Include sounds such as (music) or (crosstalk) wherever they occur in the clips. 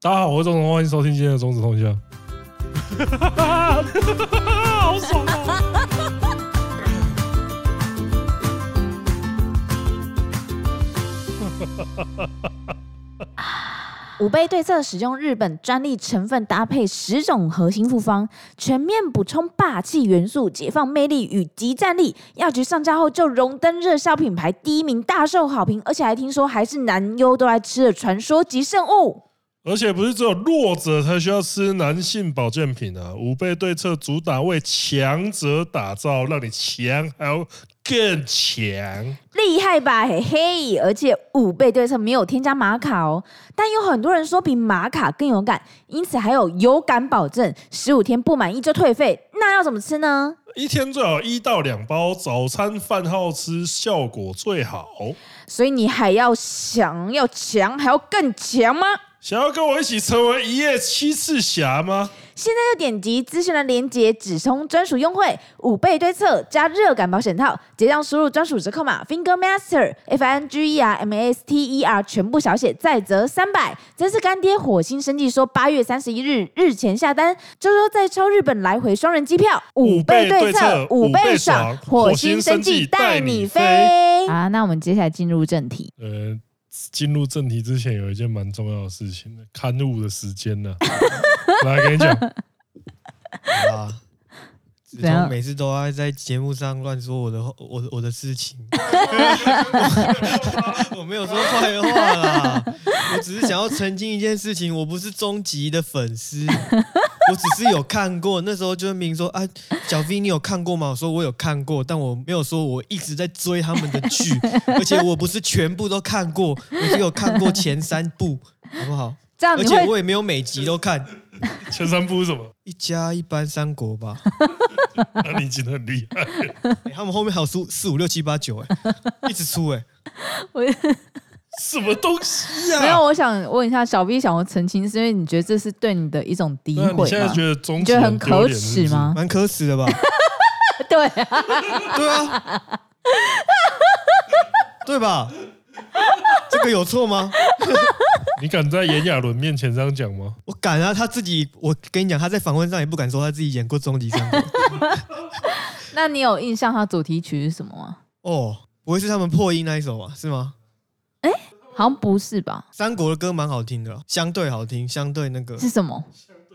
大家好，我是钟子通，欢迎收听今天的中指通枪。(laughs) 好爽啊！(laughs) 五倍对策使用日本专利成分搭配十种核心复方，全面补充霸气元素，解放魅力与极战力。药局上架后就荣登热销品牌第一名，大受好评，而且还听说还是男优都爱吃的传说级圣物。而且不是只有弱者才需要吃男性保健品啊！五倍对策主打为强者打造，让你强还要更强，厉害吧？嘿嘿！而且五倍对策没有添加玛卡哦，但有很多人说比玛卡更有感，因此还有有感保证，十五天不满意就退费。那要怎么吃呢？一天最好一到两包，早餐饭后吃效果最好。所以你还要想要强，还要更强吗？想要跟我一起成为一夜七次侠吗？现在就点击资讯的链接，只充专属优惠，五倍对策加热感保险套，结账输入专属折扣码 Finger Master F I N G E R M A S T E R，全部小写再折三百。这次干爹火星生计说八月三十一日日前下单，周周再抽日本来回双人机票，五倍对策五倍爽，火星生计带你飞。好，那我们接下来进入正题。呃进入正题之前，有一件蛮重要的事情的，刊物的时间呢、(laughs) 啊。来跟你讲，啊，子通每次都爱在节目上乱说我的我的我的事情，(laughs) (laughs) 我没有说坏话啦，我只是想要澄清一件事情，我不是终极的粉丝。(laughs) 我只是有看过，那时候就明说啊，小 V 你有看过吗？我说我有看过，但我没有说我一直在追他们的剧，而且我不是全部都看过，我只有看过前三部，好不好？这样，而且我也没有每集都看。(laughs) 前三部是什么？一家一般三国吧。(laughs) 那你已经很厉害、(laughs) 欸。他们后面还有出四五六七八九，哎，一直出哎。我。什么东西呀、啊？没有，我想问一下小 B 想要澄清，是因为你觉得这是对你的一种诋毁吗？你现在觉得中觉得很可耻吗？蛮可耻的吧？对啊，对啊，对吧？(laughs) 这个有错吗？(laughs) 你敢在炎亚纶面前这样讲吗？我敢啊！他自己，我跟你讲，他在访问上也不敢说他自己演过《终极三国》。(laughs) 那你有印象他主题曲是什么吗？哦，不会是他们破音那一首吧？是吗？哎，好像不是吧？三国的歌蛮好听的，相对好听，相对那个是什么？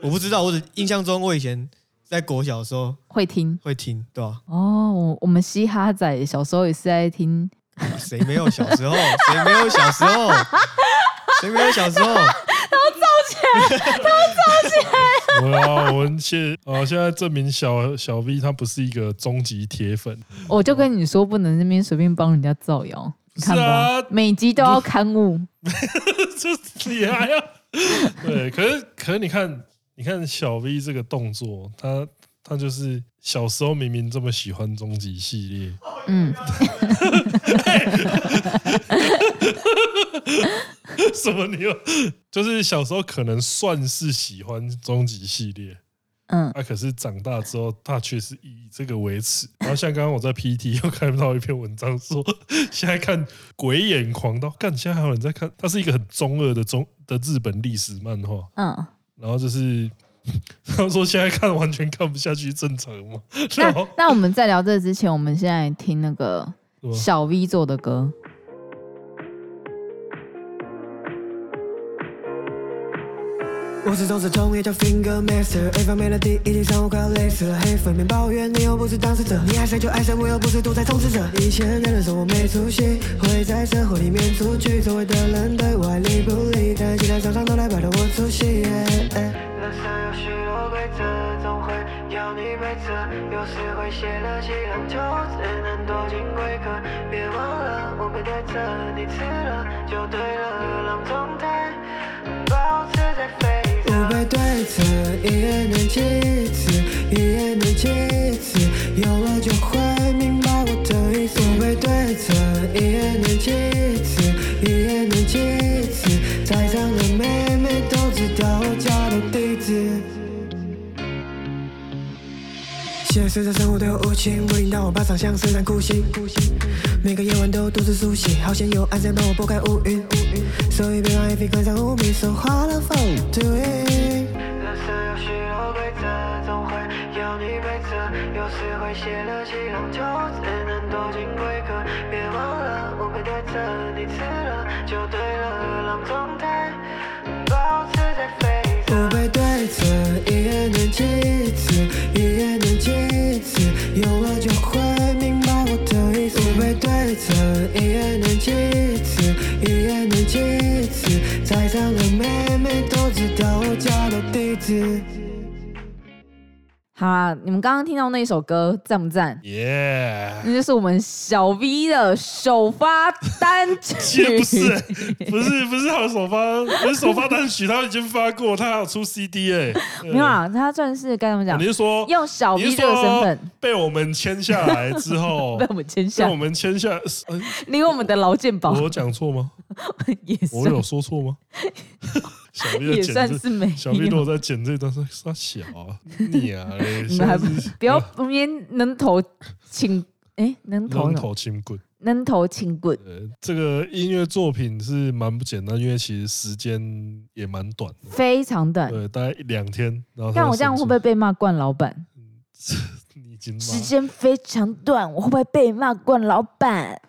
我不知道，我只印象中我以前在国小的时候会听，会听，对吧？哦，我我们嘻哈仔小时候也是在听，谁没有小时候？谁没有小时候？谁没有小时候？他要造起来，他要造起来。我要我们现啊，现在证明小小 V 他不是一个终极铁粉。我就跟你说，不能那边随便帮人家造谣。是啊，每集都要刊物，(laughs) 这你还要对？可是可是你看，你看小 V 这个动作，他他就是小时候明明这么喜欢终极系列，嗯，(laughs) (laughs) 什么你又？就是小时候可能算是喜欢终极系列。嗯，那、啊、可是长大之后，他却是以这个为耻。然后像刚刚我在 PTT 又看到一篇文章说，现在看《鬼眼狂刀》，干，现在还有人在看，它是一个很中二的中的日本历史漫画。嗯，然后就是 (laughs) 他说现在看完全看不下去，正常吗？那那我们在聊这之前，我们现在听那个小 V 做的歌。我是中指通，也叫 Finger Master。A 方面的第一题让我快要累死了。黑粉面抱怨你又不是当事者，你爱谁就爱谁，我又不是独裁统治者。以前人人说我没出息，会在社会里面出去，周围的人对我爱理不理，但其他厂商都来摆脱我出戏。规则，总会要你背责，有时会泄了气，篮球只能躲进龟壳。别忘了我背对着你吃了就对了，让状态保持在飞。五倍对策，一夜能几次？一夜能几次？有了就会明白我的意思。五倍对策，一夜能几次？一夜能几次？在场的妹妹都知道我家的地址。现实生活对我无情，不领到我把长相撕烂哭醒。每个夜晚都独自苏醒，好险有暗香帮我拨开乌云。所以别让一匹关在谷底，融化了风雨。人生有许多规则，总会有你。有时会写了几行，就只能躲进柜壳。别忘了我背对着，你吃了就对了。二郎中保持在飞，不背对策，一页念几次，一页。几次？有了就会明白我的意思。我背对策，一夜能几次？一夜能几次？再三的妹妹都知道我家的地址。好啊，你们刚刚听到那一首歌赞不赞？耶！Yeah. 那就是我们小 V 的首发单曲。不是，(laughs) 不是，不是他的首发，不是首发单曲，他已经发过，他还有出 CD 哎。(laughs) 没有啊，他算是该怎么讲？你是说用小 V 这个身份被我们签下来之后，(laughs) 被我们签下，被我们签下，领我们的劳健保。我讲错吗？也是。我有说错吗？小 V 也算是没。小 V 如果在剪这段，说算小啊，你啊，(laughs) 你们还不不要能投 (laughs) 轻哎，能投能投轻棍，能投轻棍。这个音乐作品是蛮不简单，因为其实时间也蛮短的，非常短，对，大概一两天。然后，但我这样会不会被骂惯老板？(laughs) 你已经时间非常短，我会不会被骂惯老板？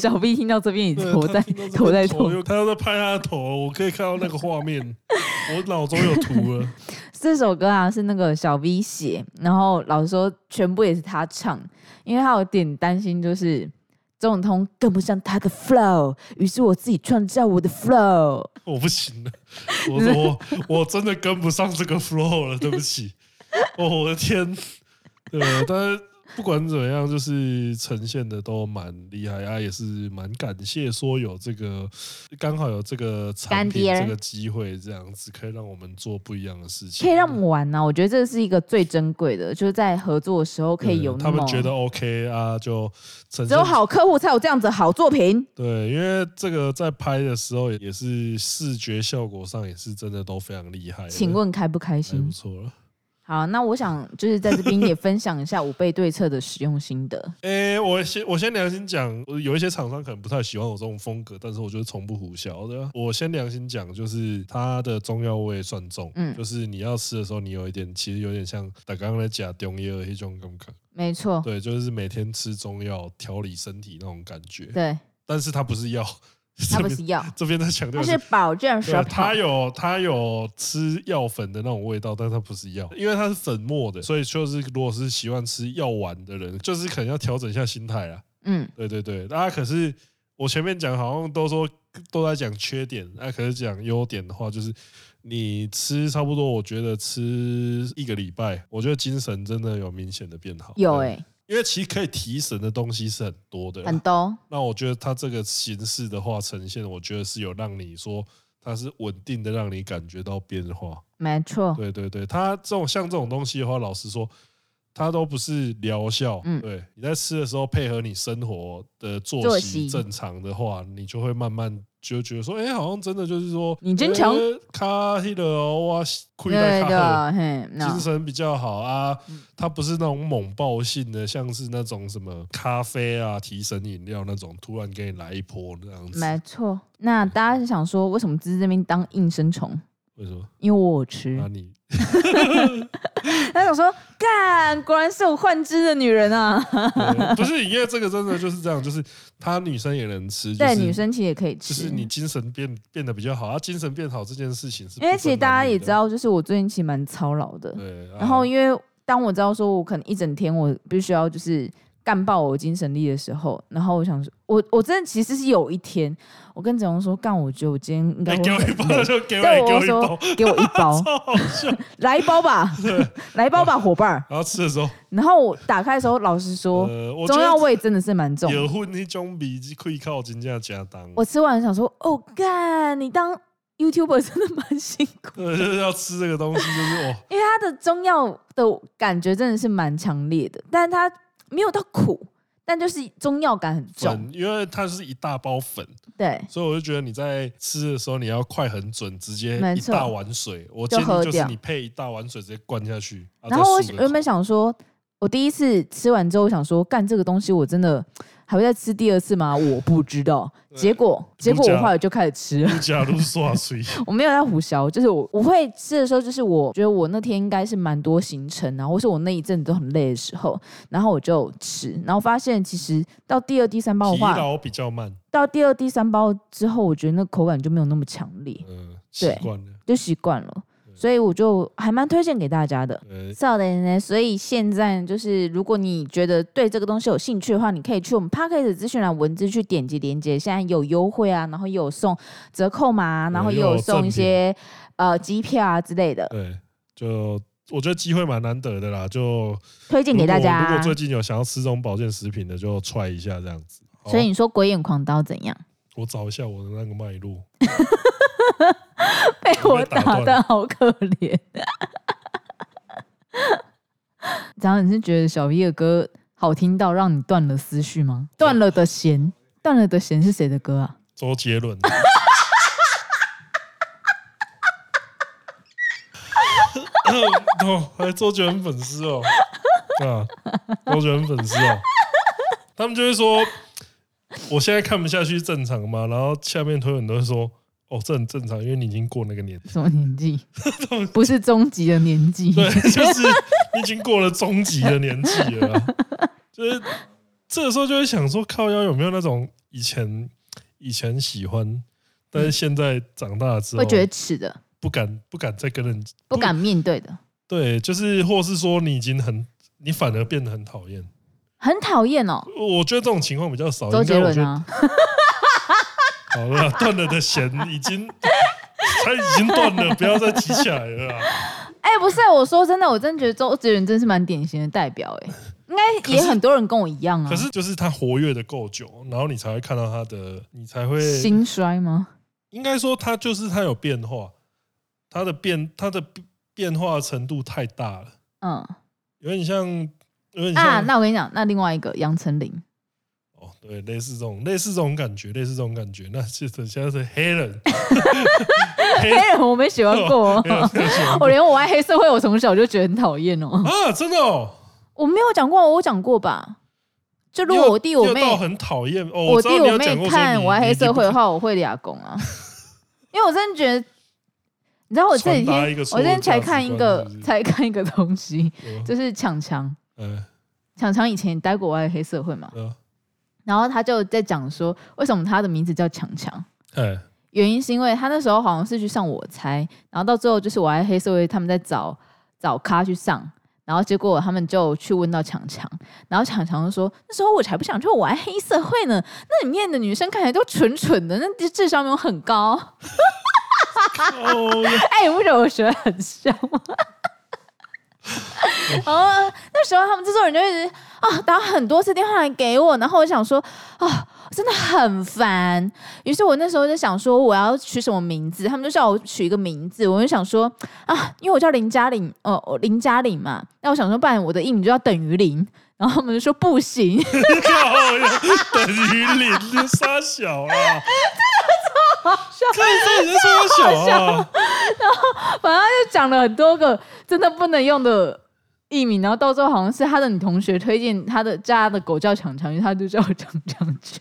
小 V 听到这边已经头在头在痛，他要在拍他的头，我可以看到那个画面，我脑中有图了。(laughs) 这首歌啊是那个小 V 写，然后老实说全部也是他唱，因为他有点担心就是中通跟不上他的 flow，于是我自己创造我的 flow。我不行了，我说我我真的跟不上这个 flow 了，对不起。哦，我的天，对，但是。不管怎么样，就是呈现的都蛮厉害啊，也是蛮感谢说有这个刚好有这个产品这个机会，这样子可以让我们做不一样的事情，可以让我们玩呢、啊。我觉得这是一个最珍贵的，就是在合作的时候可以有他们觉得 OK 啊，就只有好客户才有这样子好作品。对，因为这个在拍的时候也是视觉效果上也是真的都非常厉害。请问开不开心？不错了。好，那我想就是在这边也分享一下五倍对策的使用心得。(laughs) 诶、欸，我先我先良心讲，有一些厂商可能不太喜欢我这种风格，但是我觉得从不胡销的。我先良心讲，就是它的中药味算重，嗯，就是你要吃的时候，你有一点其实有点像打刚刚的假中药那种感觉。没错，对，就是每天吃中药调理身体那种感觉。对，但是它不是药。它不是药，这边在强调它是保健食品。它有它有吃药粉的那种味道，但它不是药，因为它是粉末的，所以就是如果是喜欢吃药丸的人，就是可能要调整一下心态啊。嗯，对对对，大家可是我前面讲好像都说都在讲缺点，那可是讲优点的话，就是你吃差不多，我觉得吃一个礼拜，我觉得精神真的有明显的变好。有哎、欸。因为其实可以提神的东西是很多的，很多。那我觉得它这个形式的话呈现，我觉得是有让你说它是稳定的，让你感觉到变化。没错。对对对，它这种像这种东西的话，老实说，它都不是疗效。嗯。对，你在吃的时候配合你生活的作息正常的话，你就会慢慢。就觉得说，哎、欸，好像真的就是说，你真强，咖啡的哇，亏在咖啡，精神比较好啊。它不是那种猛爆性的，像是那种什么咖啡啊、提神饮料那种，突然给你来一波这样子。没错。那大家是想说，为什么芝芝这边当应声虫？为什么？因为我有吃。那你？(laughs) 他想说，干，果然是有幻肢的女人啊！不是，因为这个真的就是这样，就是她女生也能吃，对，女生其实也可以吃，就是你精神变变得比较好，啊，精神变好这件事情是，因为其实大家也知道，就是我最近其实蛮操劳的，对。然后因为当我知道说我可能一整天我必须要就是。干爆我精神力的时候，然后我想说，我我真的其实是有一天，我跟子龙说，干，我觉得我今天应该。给我一包就给我一包，给我一包，(laughs) 来一包吧，(laughs) 来一包吧，伙伴。然后吃的时候，然后我打开的时候，老实说，呃、中药味真的是蛮重。有混那种鼻子可以靠金价加当。我吃完想说，哦，干，你当 YouTuber 真的蛮辛苦。对，(laughs) 就是要吃这个东西，就是哦，因为它的中药的感觉真的是蛮强烈的，但是它。没有到苦，但就是中药感很重，因为它是一大包粉，对，所以我就觉得你在吃的时候你要快很准，直接一大碗水，我建议就是你配一大碗水直接灌下去。然后我原本想说，我第一次吃完之后，我想说，干这个东西我真的还会再吃第二次吗？我不知道。结果，结果我后来就开始吃了。假如刷水，(laughs) 我没有在胡削，就是我我会吃的时候，就是我觉得我那天应该是蛮多行程，然后或是我那一阵子都很累的时候，然后我就吃，然后发现其实到第二、第三包的话，疲劳比较慢。到第二、第三包之后，我觉得那口感就没有那么强烈。嗯，习惯了，就习惯了。所以我就还蛮推荐给大家的。少年呢，所以现在就是，如果你觉得对这个东西有兴趣的话，你可以去我们 Podcast 资讯栏文字去点击连接，现在有优惠啊，然后又有送折扣码，然后也有送一些呃机票啊之类的。对，就我觉得机会蛮难得的啦，就推荐给大家。如果最近有想要吃这种保健食品的，就 try 一下这样子。所以你说鬼眼狂刀怎样？我找一下我的那个脉络。(laughs) (laughs) 被我打的好可怜。(laughs) 然后你是觉得小 V 的歌好听到让你断了思绪吗？断了的弦，断了的弦是谁的歌啊？周杰伦。(laughs) (coughs) 哦，还周杰伦粉丝哦，啊，周杰伦粉丝哦，他们就会说，我现在看不下去，正常吗？然后下面推文都会说。哦，这很正常，因为你已经过那个年纪。什么年纪？(laughs) 不是终极的年纪。对，就是你已经过了终极的年纪了。(laughs) 就是这个时候就会想说，靠腰有没有那种以前以前喜欢，但是现在长大之后会觉得耻的，不敢不敢再跟人不敢面对的。对，就是或是说你已经很，你反而变得很讨厌，很讨厌哦。我觉得这种情况比较少。周杰伦啊。好了，断了的弦已经，它已经断了，不要再提起来了。哎、欸，不是，我说真的，我真的觉得周杰伦真是蛮典型的代表。哎，应该也很多人跟我一样啊。可是就是他活跃的够久，然后你才会看到他的，你才会兴衰吗？应该说他就是他有变化，他的变他的变化程度太大了。嗯，有点像，有点像啊。那我跟你讲，那另外一个杨丞琳。哦，对，类似这种，类似这种感觉，类似这种感觉，那其实现在是黑人，(laughs) (laughs) 黑人我没喜欢过，(laughs) 我连我爱黑社会，我从小就觉得很讨厌哦。啊，真的哦，我没有讲过，我讲过吧？就如果我弟我妹很讨厌，我弟我妹看我爱黑社会的话，我会俩攻啊，因为我真的觉得，你知道我这几天，我今天才看一个，才看一个东西，就是强强，嗯，强强以前待过我爱黑社会嘛。然后他就在讲说，为什么他的名字叫强强？嗯原因是因为他那时候好像是去上我猜，然后到最后就是我爱黑社会他们在找找咖去上，然后结果他们就去问到强强，然后强强就说，那时候我才不想去我爱黑社会呢，那里面的女生看起来都蠢蠢的，那智商没有很高。(laughs) (laughs) 哎、oh, 你不觉得我学得很像吗？然 (laughs) 后那时候他们制作人就一直啊打很多次电话来给我，然后我想说啊真的很烦，于是我那时候就想说我要取什么名字，他们就叫我取一个名字，我就想说啊，因为我叫林嘉玲，哦、呃，林嘉玲嘛，那我想说不然我的艺名就要等于零，然后他们就说不行，(laughs) 等于零就杀小啊，真的超好笑，可以这超好笑，然后反正就讲了很多个。真的不能用的艺名，然后到最后好像是他的女同学推荐他的家的狗叫强强，因为他就叫强强去。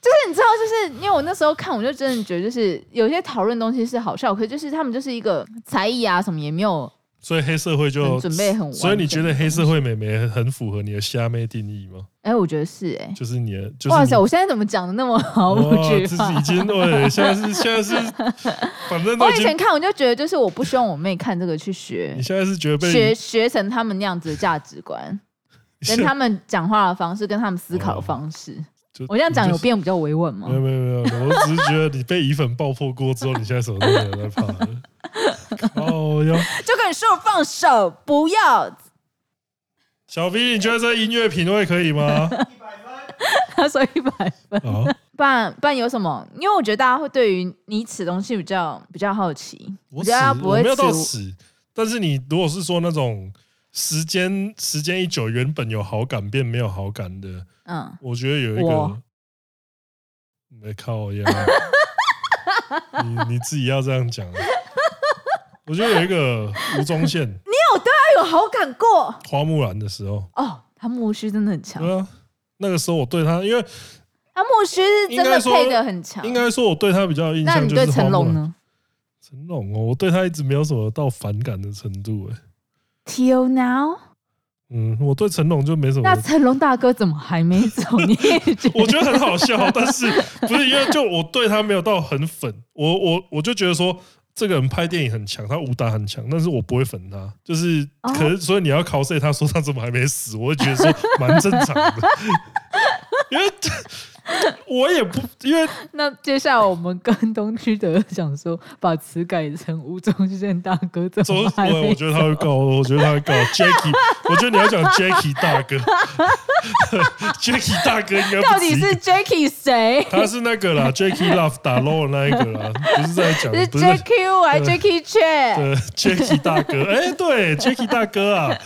就是你知道，就是因为我那时候看，我就真的觉得，就是有些讨论东西是好笑，可是就是他们就是一个才艺啊什么也没有。所以黑社会就准备很，所以你觉得黑社会美眉很符合你的虾妹定义吗？哎、欸，我觉得是哎、欸，就是你的，就是哇塞，我现在怎么讲的那么好？我觉得自己已经对，现在是 (laughs) 现在是，反正我以前看我就觉得，就是我不希望我妹看这个去学。你现在是觉得被学学成他们那样子的价值观，(laughs) 跟他们讲话的方式，跟他们思考的方式。哦、我这样讲有变比较委婉吗？没有没有没有，我只是觉得你被乙粉爆破过之后，你现在什么都没有在怕了。哦哟！(laughs) 就跟你说放手，不要。小 V，你觉得这音乐品味可以吗？一百分。他说一百分。(laughs) 不然不然有什么？因为我觉得大家会对于你此东西比较比较好奇。我觉得不会我没有到此，但是你如果是说那种时间时间一久，原本有好感变没有好感的，嗯，我觉得有一个我没靠呀，(laughs) 你你自己要这样讲。我觉得有一个吴宗宪，你有对他有好感过。花木兰的时候，哦，他木须真的很强。对啊，那个时候我对他，因为他木须是真的配的很强。应该说，我对他比较有印象。那你对成龙呢？成龙哦，我对他一直没有什么到反感的程度哎。Till now，嗯，我对成龙就没什么。那成龙大哥怎么还没走？你 (laughs) 我觉得很好笑，但是 (laughs) 不是因为就我对他没有到很粉，我我我就觉得说这个人拍电影很强，他武打很强，但是我不会粉他，就是可是所以你要 cos 他说他怎么还没死，我会觉得说蛮正常的，(laughs) 因为。(laughs) 我也不，因为 (laughs) 那接下来我们跟东区的讲说，把词改成吴宗宪大哥怎么还没？我觉得他会告，我觉得他会告 (laughs) Jackie。我觉得你要讲 Jackie 大哥，Jackie 大哥应该到底是 Jackie 谁？他是那个啦，Jackie Love 打 low 的那一个啦，不是在讲，是 Jackie 还是 Jackie Chan？对，Jackie 大哥，哎、欸，对，Jackie 大哥啊，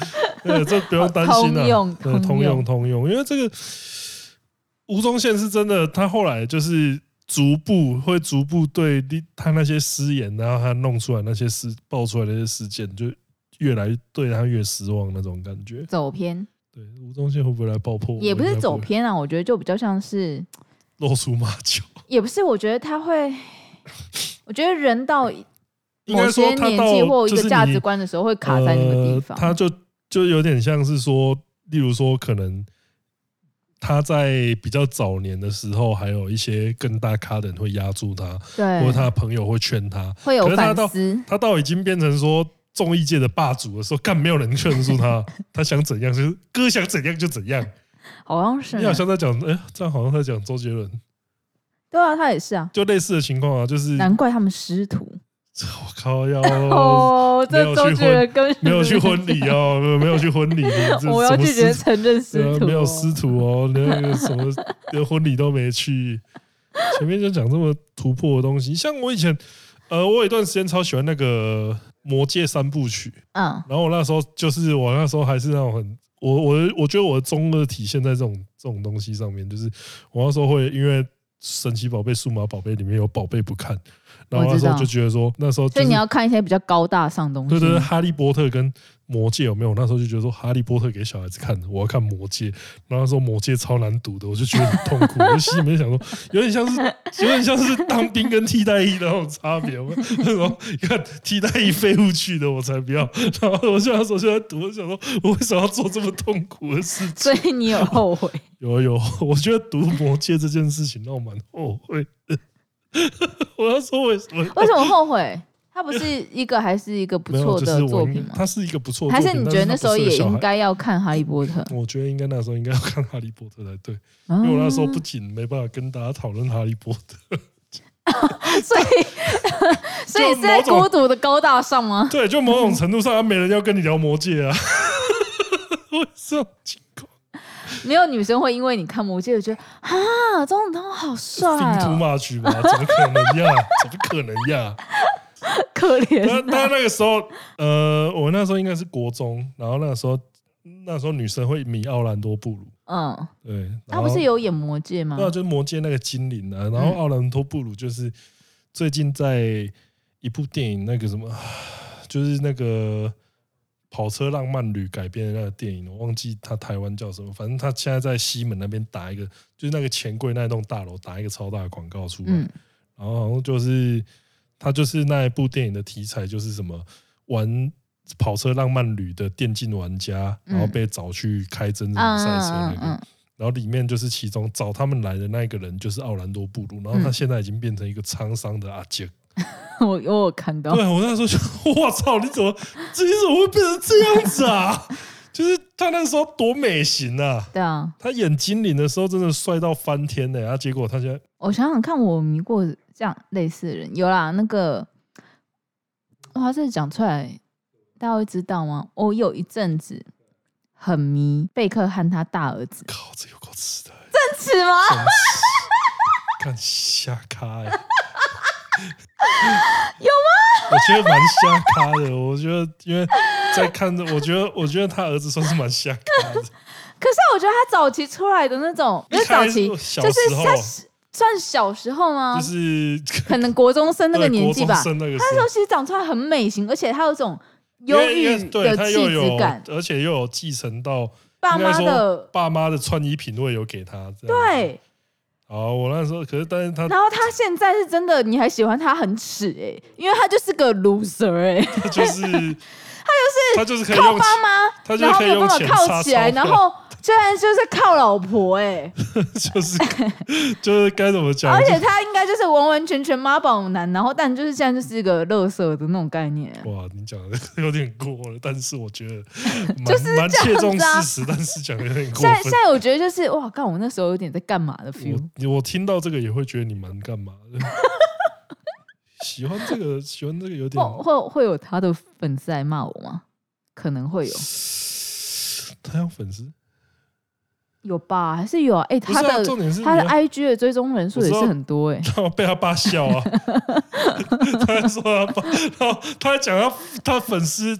对，这不用担心啊，用对，通用通用，因为这个。吴宗宪是真的，他后来就是逐步会逐步对他那些失言，然后他弄出来那些事爆出来的那些事件，就越来对他越失望那种感觉。走偏。对，吴宗宪会不会来爆破？也不是走偏啊，我觉得就比较像是露出马脚。(laughs) 也不是，我觉得他会，我觉得人到某些年纪或一个价值观的时候，会卡在那个地方。他就就有点像是说，例如说可能。他在比较早年的时候，还有一些更大咖的人会压住他，对，或者他的朋友会劝他，会有反思。他到已经变成说综艺界的霸主的时候，干没有人劝住他，(laughs) 他想怎样就是哥想怎样就怎样。好像是，你好像在讲，哎，这样好像在讲周杰伦。对啊，他也是啊，就类似的情况啊，就是难怪他们师徒。(laughs) 我靠！要 (laughs) 哦，这周杰伦跟没有去婚礼哦，(laughs) 没有去婚礼。我要拒绝承认师徒，没有师徒哦，连那个什么 (laughs) 连婚礼都没去。前面就讲这么突破的东西，像我以前，呃，我有一段时间超喜欢那个《魔戒》三部曲，嗯，然后我那时候就是我那时候还是那种很，我我我觉得我的中二体现在这种这种东西上面，就是我那时候会因为神奇宝贝、数码宝贝里面有宝贝不看。然后那时候就觉得说，那时候、就是、所以你要看一些比较高大上东西。对对对，哈利波特跟魔戒有没有？那时候就觉得说，哈利波特给小孩子看的，我要看魔戒。然后那时候魔戒超难读的，我就觉得很痛苦。(laughs) 我就心里面想说，有点像是有点像是当兵跟替代役的那种差别。我说，你看替代役废物去的，我才不要。然后我现在手现在读，我想说，我为什么要做这么痛苦的事情？所以你有后悔？有有，我觉得读魔戒这件事情让我蛮后悔的。(laughs) (laughs) 我要说为什么？为什么后悔？他不是一个还是一个不错的作品吗？他是一个不错，还是你觉得那时候也应该要看《哈利波特》？我觉得应该那时候应该要看《哈利波特》才对，因为我那时候不仅没办法跟大家讨论《哈利波特 (laughs)》，所以 (laughs) 所以是在孤独的高大上吗？对，就某种程度上，没人要跟你聊魔戒啊。为什么？没有女生会因为你看魔戒就觉得啊，钟子通好帅啊！Too much 吗？怎么可能呀？怎么可能呀？(laughs) 可怜。他他那个时候，呃，我那时候应该是国中，然后那个时候，那时候女生会迷奥兰多布鲁。嗯，对。他不是有演魔戒吗？对啊，就是魔戒那个精灵啊。然后奥兰多布鲁就是最近在一部电影，那个什么，(sighs) 就是那个。跑车浪漫旅改编的那个电影，我忘记他台湾叫什么，反正他现在在西门那边打一个，就是那个钱柜那栋大楼打一个超大的广告出来，嗯、然后好像就是他就是那一部电影的题材，就是什么玩跑车浪漫旅的电竞玩家，然后被找去开真人赛车那个，然后里面就是其中找他们来的那个人就是奥兰多布鲁，然后他现在已经变成一个沧桑的阿杰。(laughs) 我我有看到，对我那时候就，我操，你怎么，这你怎么会变成这样子啊？就是他那个时候多美型啊！对啊，他演精灵的时候真的帅到翻天呢、欸。啊，结果他现在，我想想看，我迷过这样类似的人，有啦，那个，哇，这讲出来大家会知道吗？我有一阵子很迷贝克汉他大儿子，靠，这有够吃的、欸，真吃吗？看瞎咖哎。有吗？我觉得蛮瞎咖的。我觉得，因为在看着，我觉得，我觉得他儿子算是蛮瞎咖的。可是我觉得他早期出来的那种，因为早期就是他算小时候吗？就是 (laughs) 可能国中生那个年纪吧。他那时候其实长出来很美型，而且他有种忧郁的气质感，而且又有继承到爸妈的爸妈的穿衣品味有给他。对，好，我那时候可是，但是他，然后他现在是真的，你还喜欢他很耻哎、欸，因为他就是个 loser 哎、欸，(laughs) 他就是他就是他就是可以用爸妈，他就可以用钱靠起来，然后。居然就是靠老婆哎、欸，(laughs) 就是就是该怎么讲？而且他应该就是完完全全妈宝男，然后但就是现在就是一个乐色的那种概念。哇，你讲的有点过了，但是我觉得就是蛮切中事实，但是讲的有点过分。现在现在我觉得就是哇，刚我那时候有点在干嘛的 feel。我我听到这个也会觉得你蛮干嘛的。喜欢这个，喜欢这个有点会会有他的粉丝来骂我吗？可能会有。他有粉丝。有吧，还是有啊？哎、欸，他的重点是他的 IG 的追踪人数也是很多哎、欸。然后被他爸笑啊，(laughs) 他还说他爸，然后他还讲他他粉丝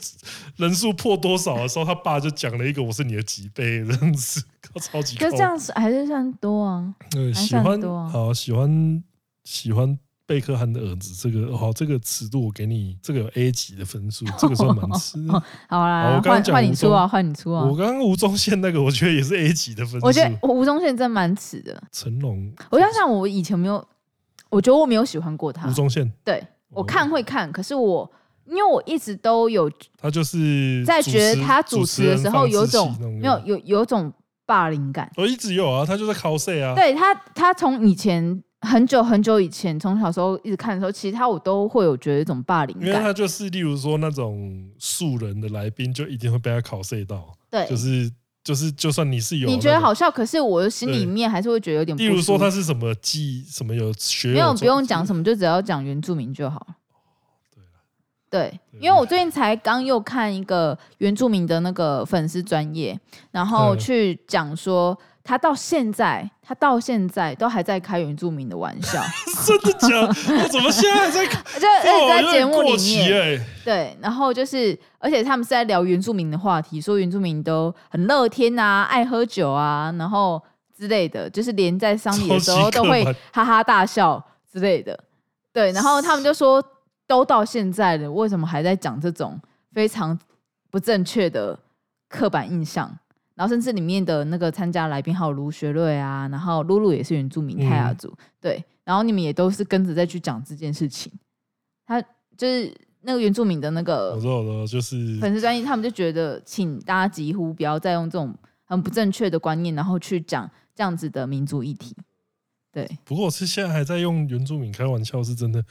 人数破多少的时候，他爸就讲了一个我是你的几倍这样子，超级。就这样子还是算多啊？对，喜欢好喜欢喜欢。贝克汉的儿子，这个好，这个尺度我给你，这个有 A 级的分数，(laughs) 这个算蛮吃。(laughs) 好啦，换换你出啊，换你出啊。我刚刚吴宗宪那个，我觉得也是 A 级的分数。我觉得吴宗宪真蛮耻的。成龙，我想想，我以前没有，我觉得我没有喜欢过他。吴宗宪，对，我看会看，可是我因为我一直都有，他就是在觉得他主持的时候有种没有有有种霸凌感。我一直有啊，他就在 cos 啊。对他，他从以前。很久很久以前，从小时候一直看的时候，其他我都会有觉得一种霸凌感，因为他就是例如说那种素人的来宾，就一定会被他考试到。对，就是就是，就算你是有你觉得好笑，可是我的心里面还是会觉得有点。例如说他是什么技什么有学有，没有不用讲什么，就只要讲原住民就好。对，因为我最近才刚又看一个原住民的那个粉丝专业，然后去讲说。他到现在，他到现在都还在开原住民的玩笑，(laughs) 真的假的？我怎么现在还在开？(laughs) 就在节目里面，欸、对，然后就是，而且他们是在聊原住民的话题，说原住民都很乐天啊，爱喝酒啊，然后之类的，就是连在丧礼的时候都会哈哈大笑之类的。对，然后他们就说，都到现在了，为什么还在讲这种非常不正确的刻板印象？然后甚至里面的那个参加来宾还有卢学瑞啊，然后露露也是原住民泰雅族，嗯、对，然后你们也都是跟着再去讲这件事情。他就是那个原住民的那个，我知道，我知道，就是粉丝专业，他们就觉得，请大家几乎不要再用这种很不正确的观念，然后去讲这样子的民族议题。对，不过我是现在还在用原住民开玩笑，是真的。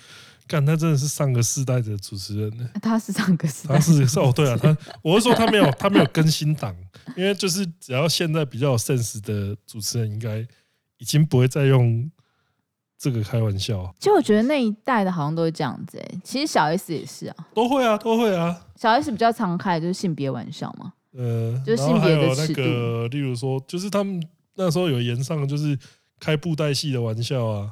干，他真的是上个世代的主持人呢。他是上个世代，他是哦，对啊，他我是说他没有他没有更新档，因为就是只要现在比较有 sense 的主持人，应该已经不会再用这个开玩笑。其实我觉得那一代的好像都是这样子哎，其实小 S 也是啊，都会啊，都会啊。小 S 比较常开就是性别玩笑嘛，呃，就是性别的那个，例如说，就是他们那时候有延上，就是开布袋戏的玩笑啊，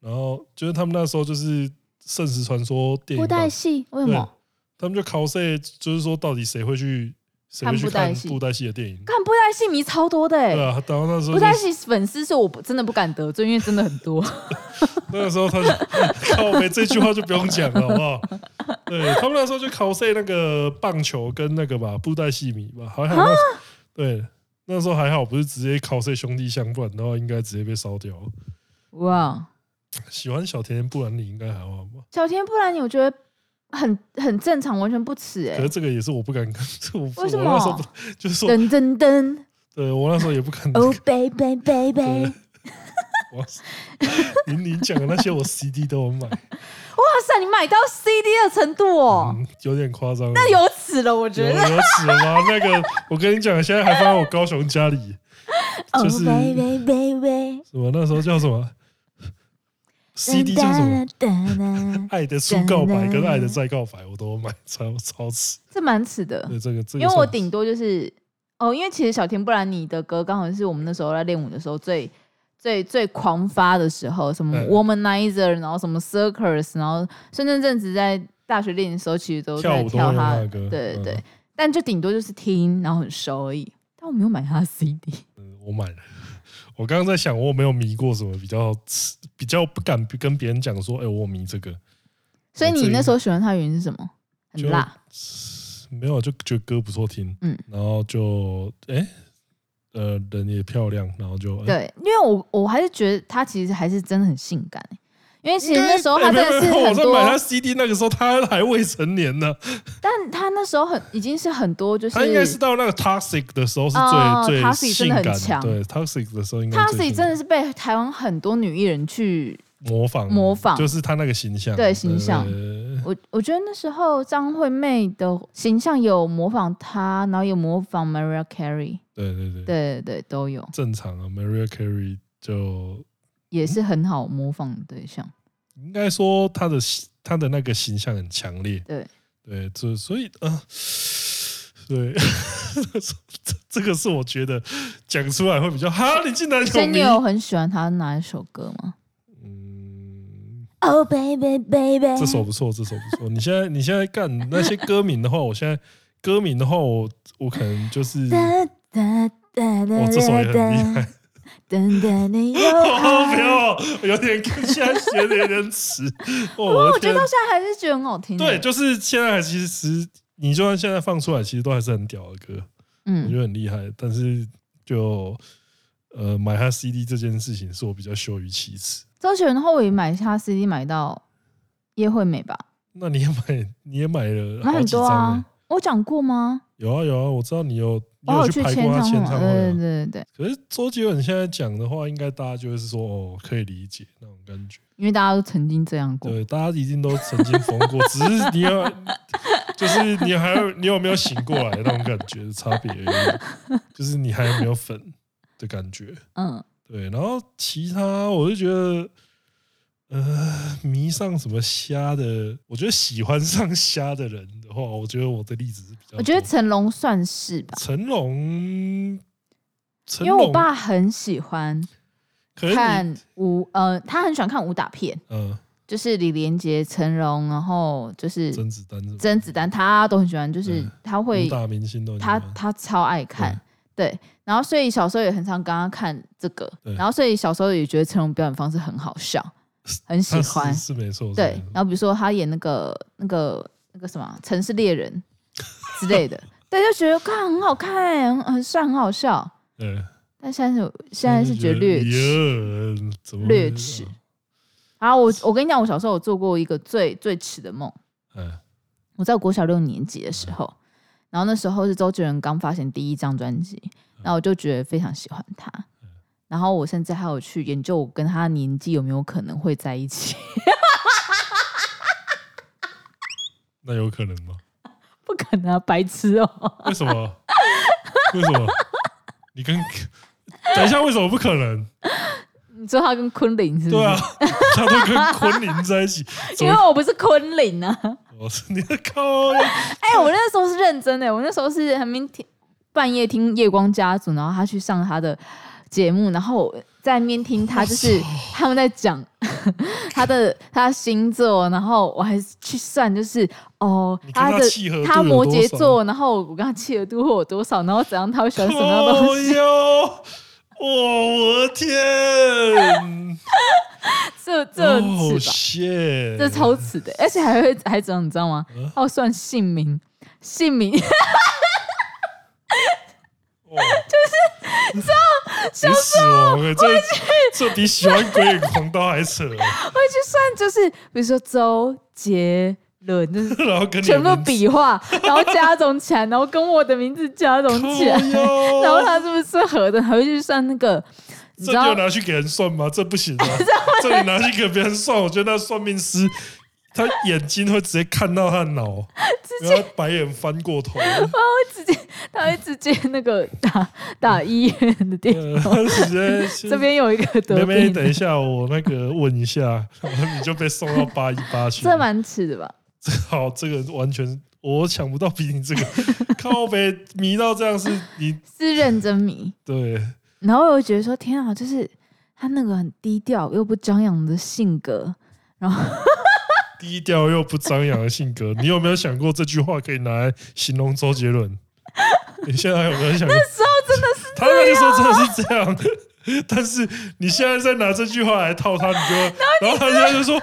然后就是他们那时候就是。圣石传说电影布袋戏为什么？他们就 cos，就是说到底谁会去谁会去看布袋戏的电影？看布袋戏迷超多的哎、欸！对啊，然后那时候布袋戏粉丝是我真的不敢得罪，因为真的很多。(laughs) 那个时候他就 (laughs) 靠北这句话就不用讲了，好不好？对他们那时候就 cos 那个棒球跟那个吧布袋戏迷吧，好像对那时候还好，不是直接考试兄弟相，不然的话应该直接被烧掉。哇！(laughs) 喜欢小甜甜布兰妮应该还好吧？小甜甜布兰妮我觉得很很正常，完全不耻哎、欸。可是这个也是我不敢跟，(laughs) 为什么？那时候就是说噔噔噔，对我那时候也不敢。Oh baby baby，哇你你讲的那些我 CD 都有买。(laughs) 哇塞，你买到 CD 的程度哦，嗯、有点夸张。那有耻了，我觉得有耻了吗？那个我跟你讲，现在还放在我高雄家里。就是 oh baby baby，什么那时候叫什么？C D 叫什么？爱的初告白跟爱的再告白，我都买，超超耻。这蛮耻的。对这个，这个、因为我顶多就是哦，因为其实小田不兰妮的歌刚好是我们那时候在练舞的时候最最最狂发的时候，什么 Womanizer，然后什么 Circus，然后孙正正只在大学练的时候，其实都在跳他的歌。对对对，嗯、但就顶多就是听，然后很熟而已。但我没有买他的 C D。嗯，我买了。我刚刚在想，我有没有迷过什么比较比较不敢跟别人讲说，哎、欸，我迷这个。所以你那时候喜欢他的原因是什么？很辣。没有，就觉得歌不错听，嗯，然后就哎、欸，呃，人也漂亮，然后就、欸、对，因为我我还是觉得他其实还是真的很性感。因为其实那时候他真的是很多，我在买他 CD 那个时候他还未成年呢。但他那时候很已经是很多，就是他应该是到那个 Toxic 的时候是最、哦、最性感的。对 Toxic 的时候应该 Toxic 真的是被台湾很多女艺人去模仿模仿，就是他那个形象。对形象，我我觉得那时候张惠妹的形象有模仿她，然后有模仿 Mariah Carey。对对对对对都有。正常啊，Mariah Carey 就。也是很好模仿的对象，应该说他的他的那个形象很强烈，对对，这所以啊，对，这 (laughs) 这个是我觉得讲出来会比较哈，你竟然有，你有很喜欢他哪一首歌吗？嗯，Oh baby baby，这首不错，这首不错。你现在你现在干那些歌名的话，我现在歌名的话，我我可能就是，哇这首也很厉害。等等你又好，(laughs) 不要，有点现在学的有点迟。不过我觉得到现在还是觉得很好听。对，就是现在其实你就算现在放出来，其实都还是很屌的歌。嗯，我觉得很厉害。但是就呃买他 CD 这件事情，是我比较羞于启齿。周杰伦的话，我也买他 CD 买到叶惠美吧？那你也买，你也买了买很多啊？我讲过吗？有啊有啊，我知道你有。你有去拍过他签唱会？对对对。可是周杰伦现在讲的话，应该大家就会是说哦，可以理解那种感觉。因为大家都曾经这样过。对，大家一定都曾经疯过，只是 (laughs) 你要，就是你还有你有没有醒过来那种感觉的差别而已。就是你还有没有粉的感觉？嗯，对。然后其他，我就觉得。呃，迷上什么虾的？我觉得喜欢上虾的人的话，我觉得我的例子是比较。我觉得成龙算是吧。成龙，因为我爸很喜欢看武，呃，他很喜欢看武打片，嗯，就是李连杰、成龙，然后就是甄子丹，甄子丹他都很喜欢，就是他会武打明星都他他超爱看，对，然后所以小时候也很常跟他看这个，然后所以小时候也觉得成龙表演方式很好笑。很喜欢是，是没错，对。然后比如说他演那个那个那个什么城市猎人之类的，对，就觉得看很好看，很很帅，很好笑。对。但现在是现在是觉得略耻，略耻。然后我我跟你讲，我小时候我做过一个最最耻的梦。嗯。我在国小六年级的时候，然后那时候是周杰伦刚发行第一张专辑，然后我就觉得非常喜欢他。然后我甚至还有去研究我跟他年纪有没有可能会在一起。(laughs) 那有可能吗？(laughs) 不可能啊，白痴哦！为什么？为什么？你跟等一下，为什么不可能？(laughs) 你说他跟昆凌是不是？对啊，他都跟昆凌在一起，因为我不是昆凌啊。我是你的靠！哎、欸，我那时候是认真的，我那时候是还没听半夜听夜光家族，然后他去上他的。节目，然后在面听他，就是他们在讲 (laughs) 他的他的星座，然后我还去算，就是哦，他的他摩羯座，然后我跟他契合度会有多少，然后怎样他会喜欢什么样的东西？哦，我的天，(laughs) 这这耻吧，这超耻的，而且还会还怎样，你知道吗？他要算姓名，姓名。(laughs) 就是你，知道小时候会去，这比喜欢鬼影狂刀还扯。(laughs) 我去算，就是比如说周杰伦，就是 (laughs) 然后跟全部笔画，然后加总起来，然后跟我的名字加总起来，然后他是不是合的？还会去算那个？这就拿去给人算吗？这不行啊！(laughs) 这你拿去给别人算，我觉得那算命师。他眼睛会直接看到他的脑，直接白眼翻过头，他会直接，他会直接那个打打医院的电话，直接这边有一个得病。妹妹，等一下，我那个问一下，你就被送到八一八去。这蛮迟的吧？好，这个完全我抢不到比你这个 (laughs) 靠北迷到这样，是你是认真迷。对，然后我又觉得说，天啊，就是他那个很低调又不张扬的性格，然后。低调又不张扬的性格，你有没有想过这句话可以拿来形容周杰伦？(laughs) 你现在还有没有想过？那时候真的是，他那个时候真的是这样，但是你现在再拿这句话来套他，你就，然后他现在就说，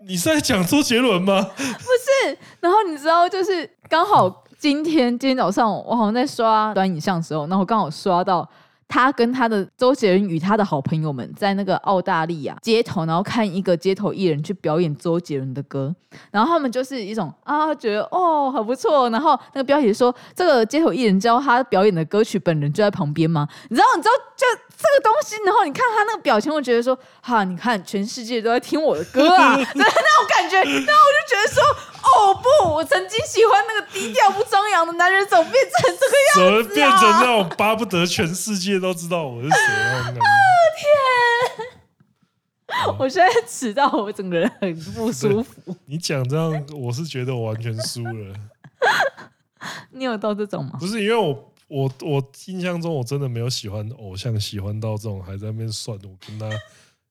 你是在讲周杰伦吗？不是，然后你知道，就是刚好今天今天早上我好像在刷短影像的时候，然后我刚好刷到。他跟他的周杰伦与他的好朋友们在那个澳大利亚街头，然后看一个街头艺人去表演周杰伦的歌，然后他们就是一种啊，觉得哦很不错。然后那个标题说，这个街头艺人教他表演的歌曲本人就在旁边吗？你知道，你知道就这个东西。然后你看他那个表情，我觉得说，哈，你看全世界都在听我的歌啊，那种感觉。(laughs) 然后我就觉得说，哦不，我曾经喜欢那个低调不 (laughs) 张扬的男人，怎么变成这个样子？怎么变成那种巴不得全世界都知道我是谁啊！(laughs) 哦天！我现在迟到，我整个人很不舒服。你讲这样，我是觉得我完全输了。(laughs) 你有到这种吗？不是，因为我我我印象中我真的没有喜欢偶像，喜欢到这种还在那边算我跟他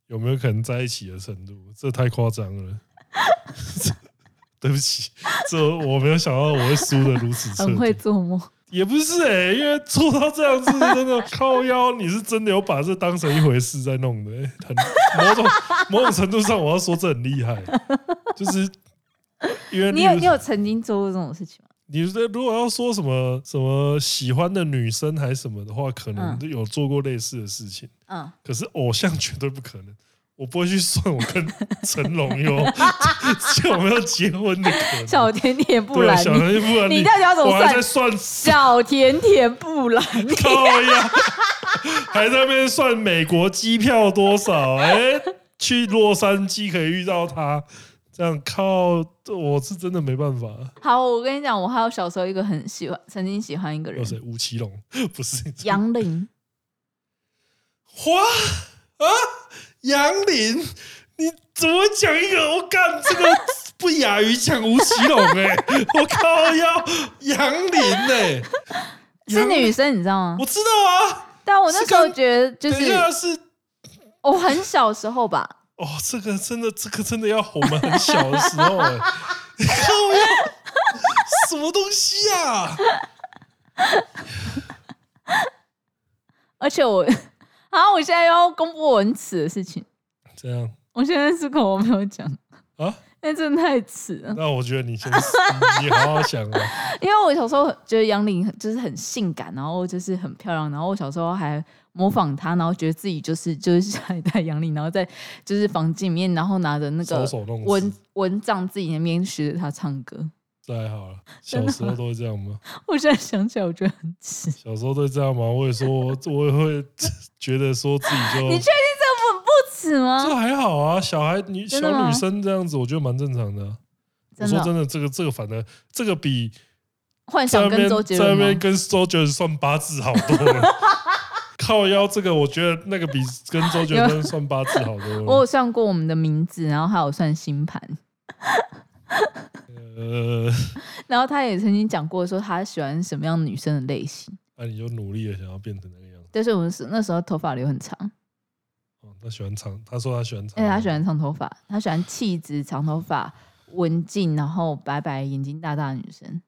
有没有可能在一起的程度，这太夸张了。(laughs) 对不起，这我没有想到我会输的如此彻底。很会做梦。也不是哎、欸，因为做到这样子，真的靠腰，你是真的有把这当成一回事在弄的、欸，很某种某种程度上，我要说这很厉害，(laughs) 就是因为你有你有曾经做过这种事情吗？你如果要说什么什么喜欢的女生还是什么的话，可能有做过类似的事情，嗯，可是偶像绝对不可能。我不会去算我跟成龙有 (laughs) 有没有结婚的可能。小甜甜布兰，小甜甜布兰，你到底要怎么算？我还在算小甜甜布兰妮，靠呀，还在那边算美国机票多少？哎、欸，去洛杉矶可以遇到他，这样靠，我是真的没办法。好，我跟你讲，我还有小时候一个很喜欢，曾经喜欢一个人，谁？吴奇隆？(laughs) 不是杨林。花啊！杨林，你怎么讲一个？我干这个不亚于讲吴奇隆哎！(laughs) 我靠，要杨林哎，(laughs) 是女生你知道吗？我知道啊，但我那时候觉得就是，是我很小时候吧。哦，这个真的，这个真的要我们很小的时候哎，(laughs) 靠呀，什么东西啊？而且我。好，我现在要公布我很耻的事情。这样，我现在思考我没有讲啊，那真的太迟了。那我觉得你先，你好好想啊。(laughs) 因为我小时候觉得杨林就是很性感，然后就是很漂亮，然后我小时候还模仿她，然后觉得自己就是就是下一代杨林，然后在就是房间里面，然后拿着那个蚊蚊帐自己那边学着她唱歌。这还好了，(laughs) 小时候都会这样吗？(laughs) 我现在想起来，我觉得很耻。小时候都会这样吗？我也说，(laughs) 我也会觉得说自己就……你确定这不不耻吗？这还好啊，小孩女小女生这样子，我觉得蛮正常的、啊。我说真的，这个这个反正这个比幻想跟周杰伦在那边跟周杰伦算八字好多了。靠腰这个，我觉得那个比跟周杰伦算八字好多了。我有算过我们的名字，然后还有算星盘。呃，(laughs) 然后他也曾经讲过说他喜欢什么样女生的类型，那、(laughs) 啊、你就努力的想要变成那个样子。但是我们是那时候头发留很长，哦，他喜欢长，他说他喜欢长，哎，他喜欢长头发，他喜欢气质、长头发、文静，然后白白、眼睛大大的女生。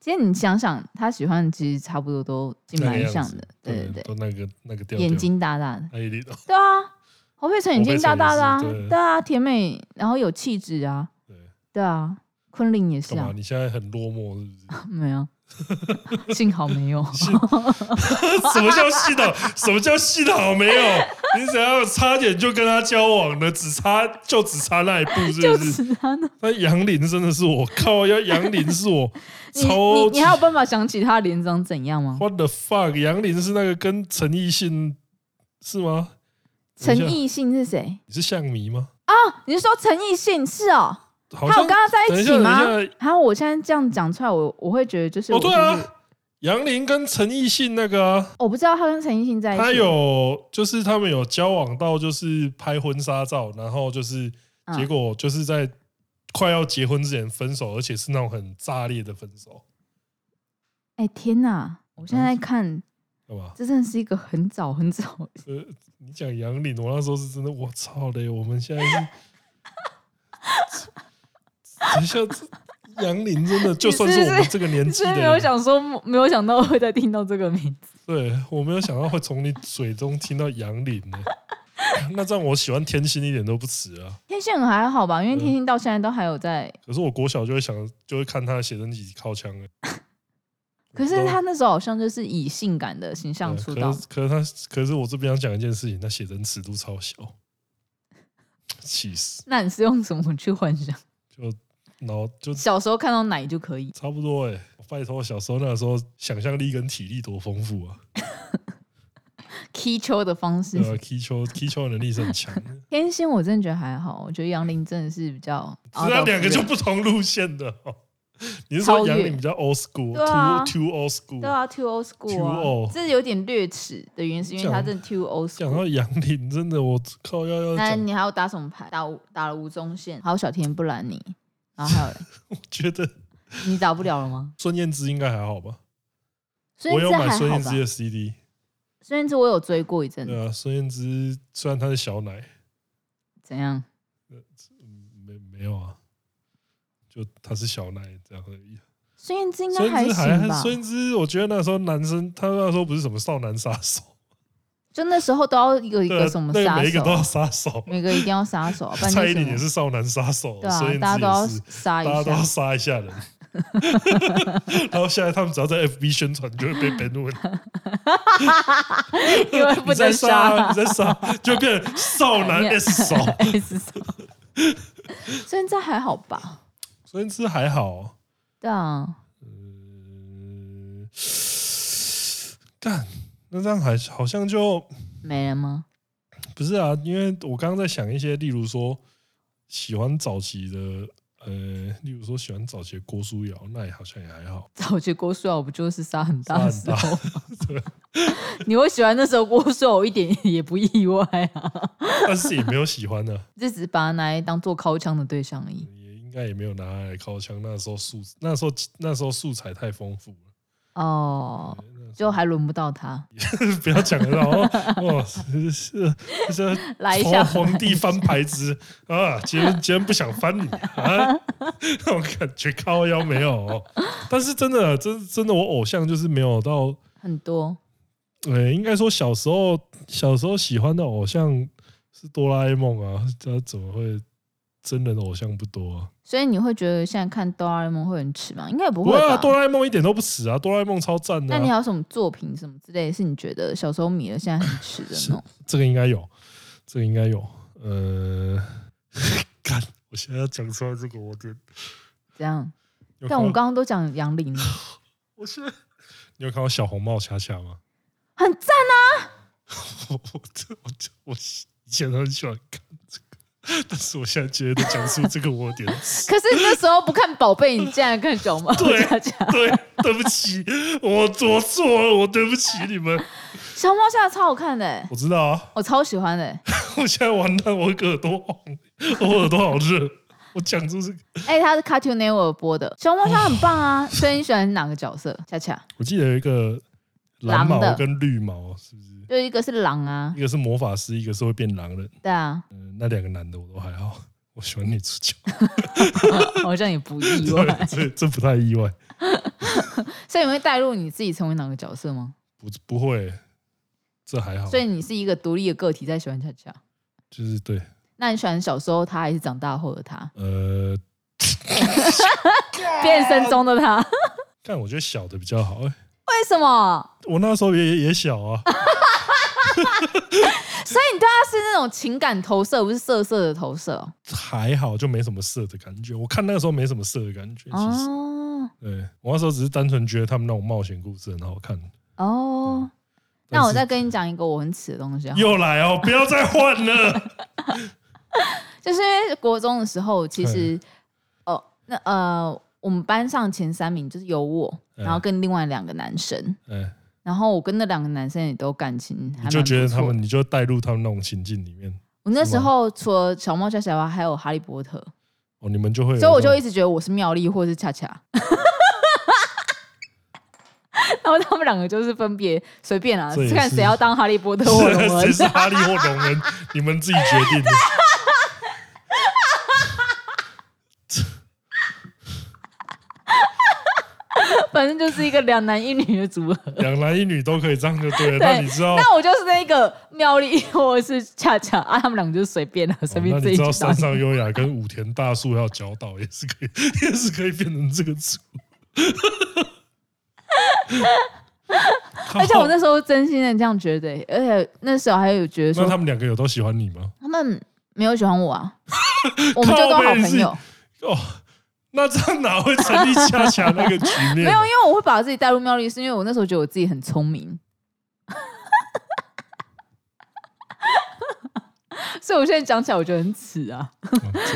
其实你想想，他喜欢的其实差不多都蛮像的，对对对，都那个那个调调，眼睛大大的，对啊，侯佩岑眼睛大大的啊，对啊，甜美，然后有气质啊，对对啊。昆凌也是啊，你现在很落寞是不是？(laughs) 没有，幸好没有。(laughs) 什么叫幸好？什么叫幸好没有？你只要差点就跟他交往了，只差就只差那一步，是不是？那杨林真的是我靠，要杨林是我 (laughs) 超你你，你还有办法想起他脸长怎样吗？What the fuck？杨林是那个跟陈奕迅是吗？陈奕迅是谁？你是象迷吗？啊，你是说陈奕迅是哦？他有跟他在一起吗？然后我现在这样讲出来，我我会觉得就是，是哦，对啊，杨林跟陈奕迅那个、啊，我不知道他跟陈奕迅在一起。他有就是他们有交往到就是拍婚纱照，然后就是结果就是在快要结婚之前分手，而且是那种很炸裂的分手。哎、欸、天哪！我现在看，干嘛？这真的是一个很早很早。呃，你讲杨林，我那时候是真的，我操嘞！我们现在是。(laughs) 等一下，杨林真的就算是我们这个年纪的，没有想说，没有想到会再听到这个名字。对，我没有想到会从你嘴中听到杨林呢。(laughs) 那这样我喜欢天心一点都不迟啊。天心还好吧，因为天心到现在都还有在。可是我国小就会想，就会看他的写真集靠枪哎。(laughs) 可是他那时候好像就是以性感的形象出道。可是他，可是我这边要讲一件事情，他写真尺度超小，(laughs) 气死。那你是用什么去幻想？就然后就小时候看到奶就可以，差不多哎、欸。拜托，小时候那个时候想象力跟体力多丰富啊！(laughs) 踢球的方式，对啊，踢球踢球的能力是很强的。天心我真的觉得还好，我觉得杨林真的是比较，这两个就不同路线的。你是说杨林比较 old school，too、啊、too old school，对啊，too old school，啊 too old 这是有点略齿的原因，是因为他真的 too old school。讲到杨林，真的我靠要要。那你还要打什么牌？打打了吴宗宪，还有小田布兰妮，然后还有，(laughs) 我觉得。你打不了了吗？孙燕姿应该还好吧？我有买孙燕姿的 CD。孙燕姿我有追过一阵。对啊，孙燕姿虽然她是小奶，怎样？没没有啊，就她是小奶这样而已。孙燕姿应该还行吧？孙燕姿，我觉得那时候男生，他那时候不是什么少男杀手。就那时候都要有一个什么杀手，每一个都要杀手，每个一定要杀手。(laughs) 蔡依林也是少男杀手，对啊，大家都要杀一下，大家都要杀一下人。(laughs) 然后现在他们只要在 FB 宣传，就会被 ban 了。(laughs) 因为不能杀，你在杀，就变成少男 S 手。孙燕姿还好吧？孙燕姿还好。对啊。嗯，干。那这样还好像就没了吗？不是啊，因为我刚刚在想一些，例如说喜欢早期的，呃，例如说喜欢早期的郭书瑶，那也好像也还好。早期郭书瑶不就是杀很大的时候吗？(laughs) 对，你会喜欢那时候郭书瑶一点也不意外啊。但是也没有喜欢的，就只是把它拿来当做靠枪的对象而已。也应该也没有拿来靠枪，那时候素那时候那时候素材太丰富了。哦。就还轮不到他，(laughs) 不要讲了哦！(laughs) 哇，是是是，来一下皇帝翻牌子啊！今天今天不想翻你啊！(laughs) 那种感觉靠腰没有，但是真的真真的我偶像就是没有到很多。对，应该说小时候小时候喜欢的偶像是哆啦 A 梦啊，这怎么会？真人的偶像不多啊，所以你会觉得现在看哆啦 A 梦会很迟吗？应该也不会吧。哆啦 A 梦一点都不迟啊，哆啦 A 梦超赞的。那你还有什么作品什么之类，是你觉得小时候迷了，现在很迟的那种？(laughs) 这个应该有，这个应该有。呃，(laughs) 干，我现在要讲出来这个，我觉得这样。但我刚刚都讲杨林。(laughs) 我现在，你有看过小红帽恰恰吗？很赞啊！我我我我以前很喜欢看这个。(laughs) 但是我现在觉得讲出这个我有点。可是你那时候不看宝贝，你竟然看小猫对，对，对不起，我做错了，我对不起你们。小猫现在超好看的，我知道啊，我超喜欢的。(laughs) 我现在完蛋，我耳朵红，我耳朵好热。我讲出这个，哎、欸，他是 Cartoon Network 播的，小猫现在很棒啊。所以你喜欢哪个角色？恰恰，我记得有一个蓝毛跟绿毛，是不是？就一个是狼啊，一个是魔法师，一个是会变狼人。对啊，嗯，那两个男的我都还好，(laughs) 我喜欢女主角，(laughs) 好像也不意外，这这不太意外。(laughs) 所以你会带入你自己成为哪个角色吗？不不会，这还好。所以你是一个独立的个体在喜欢恰恰，就是对。那你喜欢小时候他还是长大后的他？呃，变身中的他。但我觉得小的比较好。欸，为什么？我那时候也也小啊。(laughs) 所以你对他是那种情感投射，不是色色的投射哦？还好，就没什么色的感觉。我看那个时候没什么色的感觉。其实，哦，对我那时候只是单纯觉得他们那种冒险故事很好看。哦，那我再跟你讲一个我很耻的东西。又来哦，(laughs) 不要再换了。就是因为国中的时候，其实哦，那呃，我们班上前三名就是有我，然后跟另外两个男生。嗯。然后我跟那两个男生也都感情，你就觉得他们，你就带入他们那种情境里面。我那时候除了小猫恰恰娃，还有哈利波特。哦，你们就会，所以我就一直觉得我是妙丽或是恰恰。(laughs) 然后他们两个就是分别随便啊，看谁要当哈利波特或荣恩。谁是哈利或龙人，你们自己决定的。反正就是一个两男一女的组合，两男一女都可以这样就对了。对，那你知道？那我就是那个妙丽或者是恰恰啊，他们两个就是随便了，随便自己。哦、那你知道山上优雅跟武田大树要教导也是可以，(laughs) 也是可以变成这个组。而且我那时候真心的这样觉得，而且那时候还有觉得说，那他们两个有都喜欢你吗？他们没有喜欢我啊，(laughs) 我们就都好朋友。哦，那这样哪会成立恰恰那个局面？没有，因为我会把自己带入妙丽，是因为我那时候觉得我自己很聪明。(laughs) 所以我现在讲起来，我觉得很耻啊！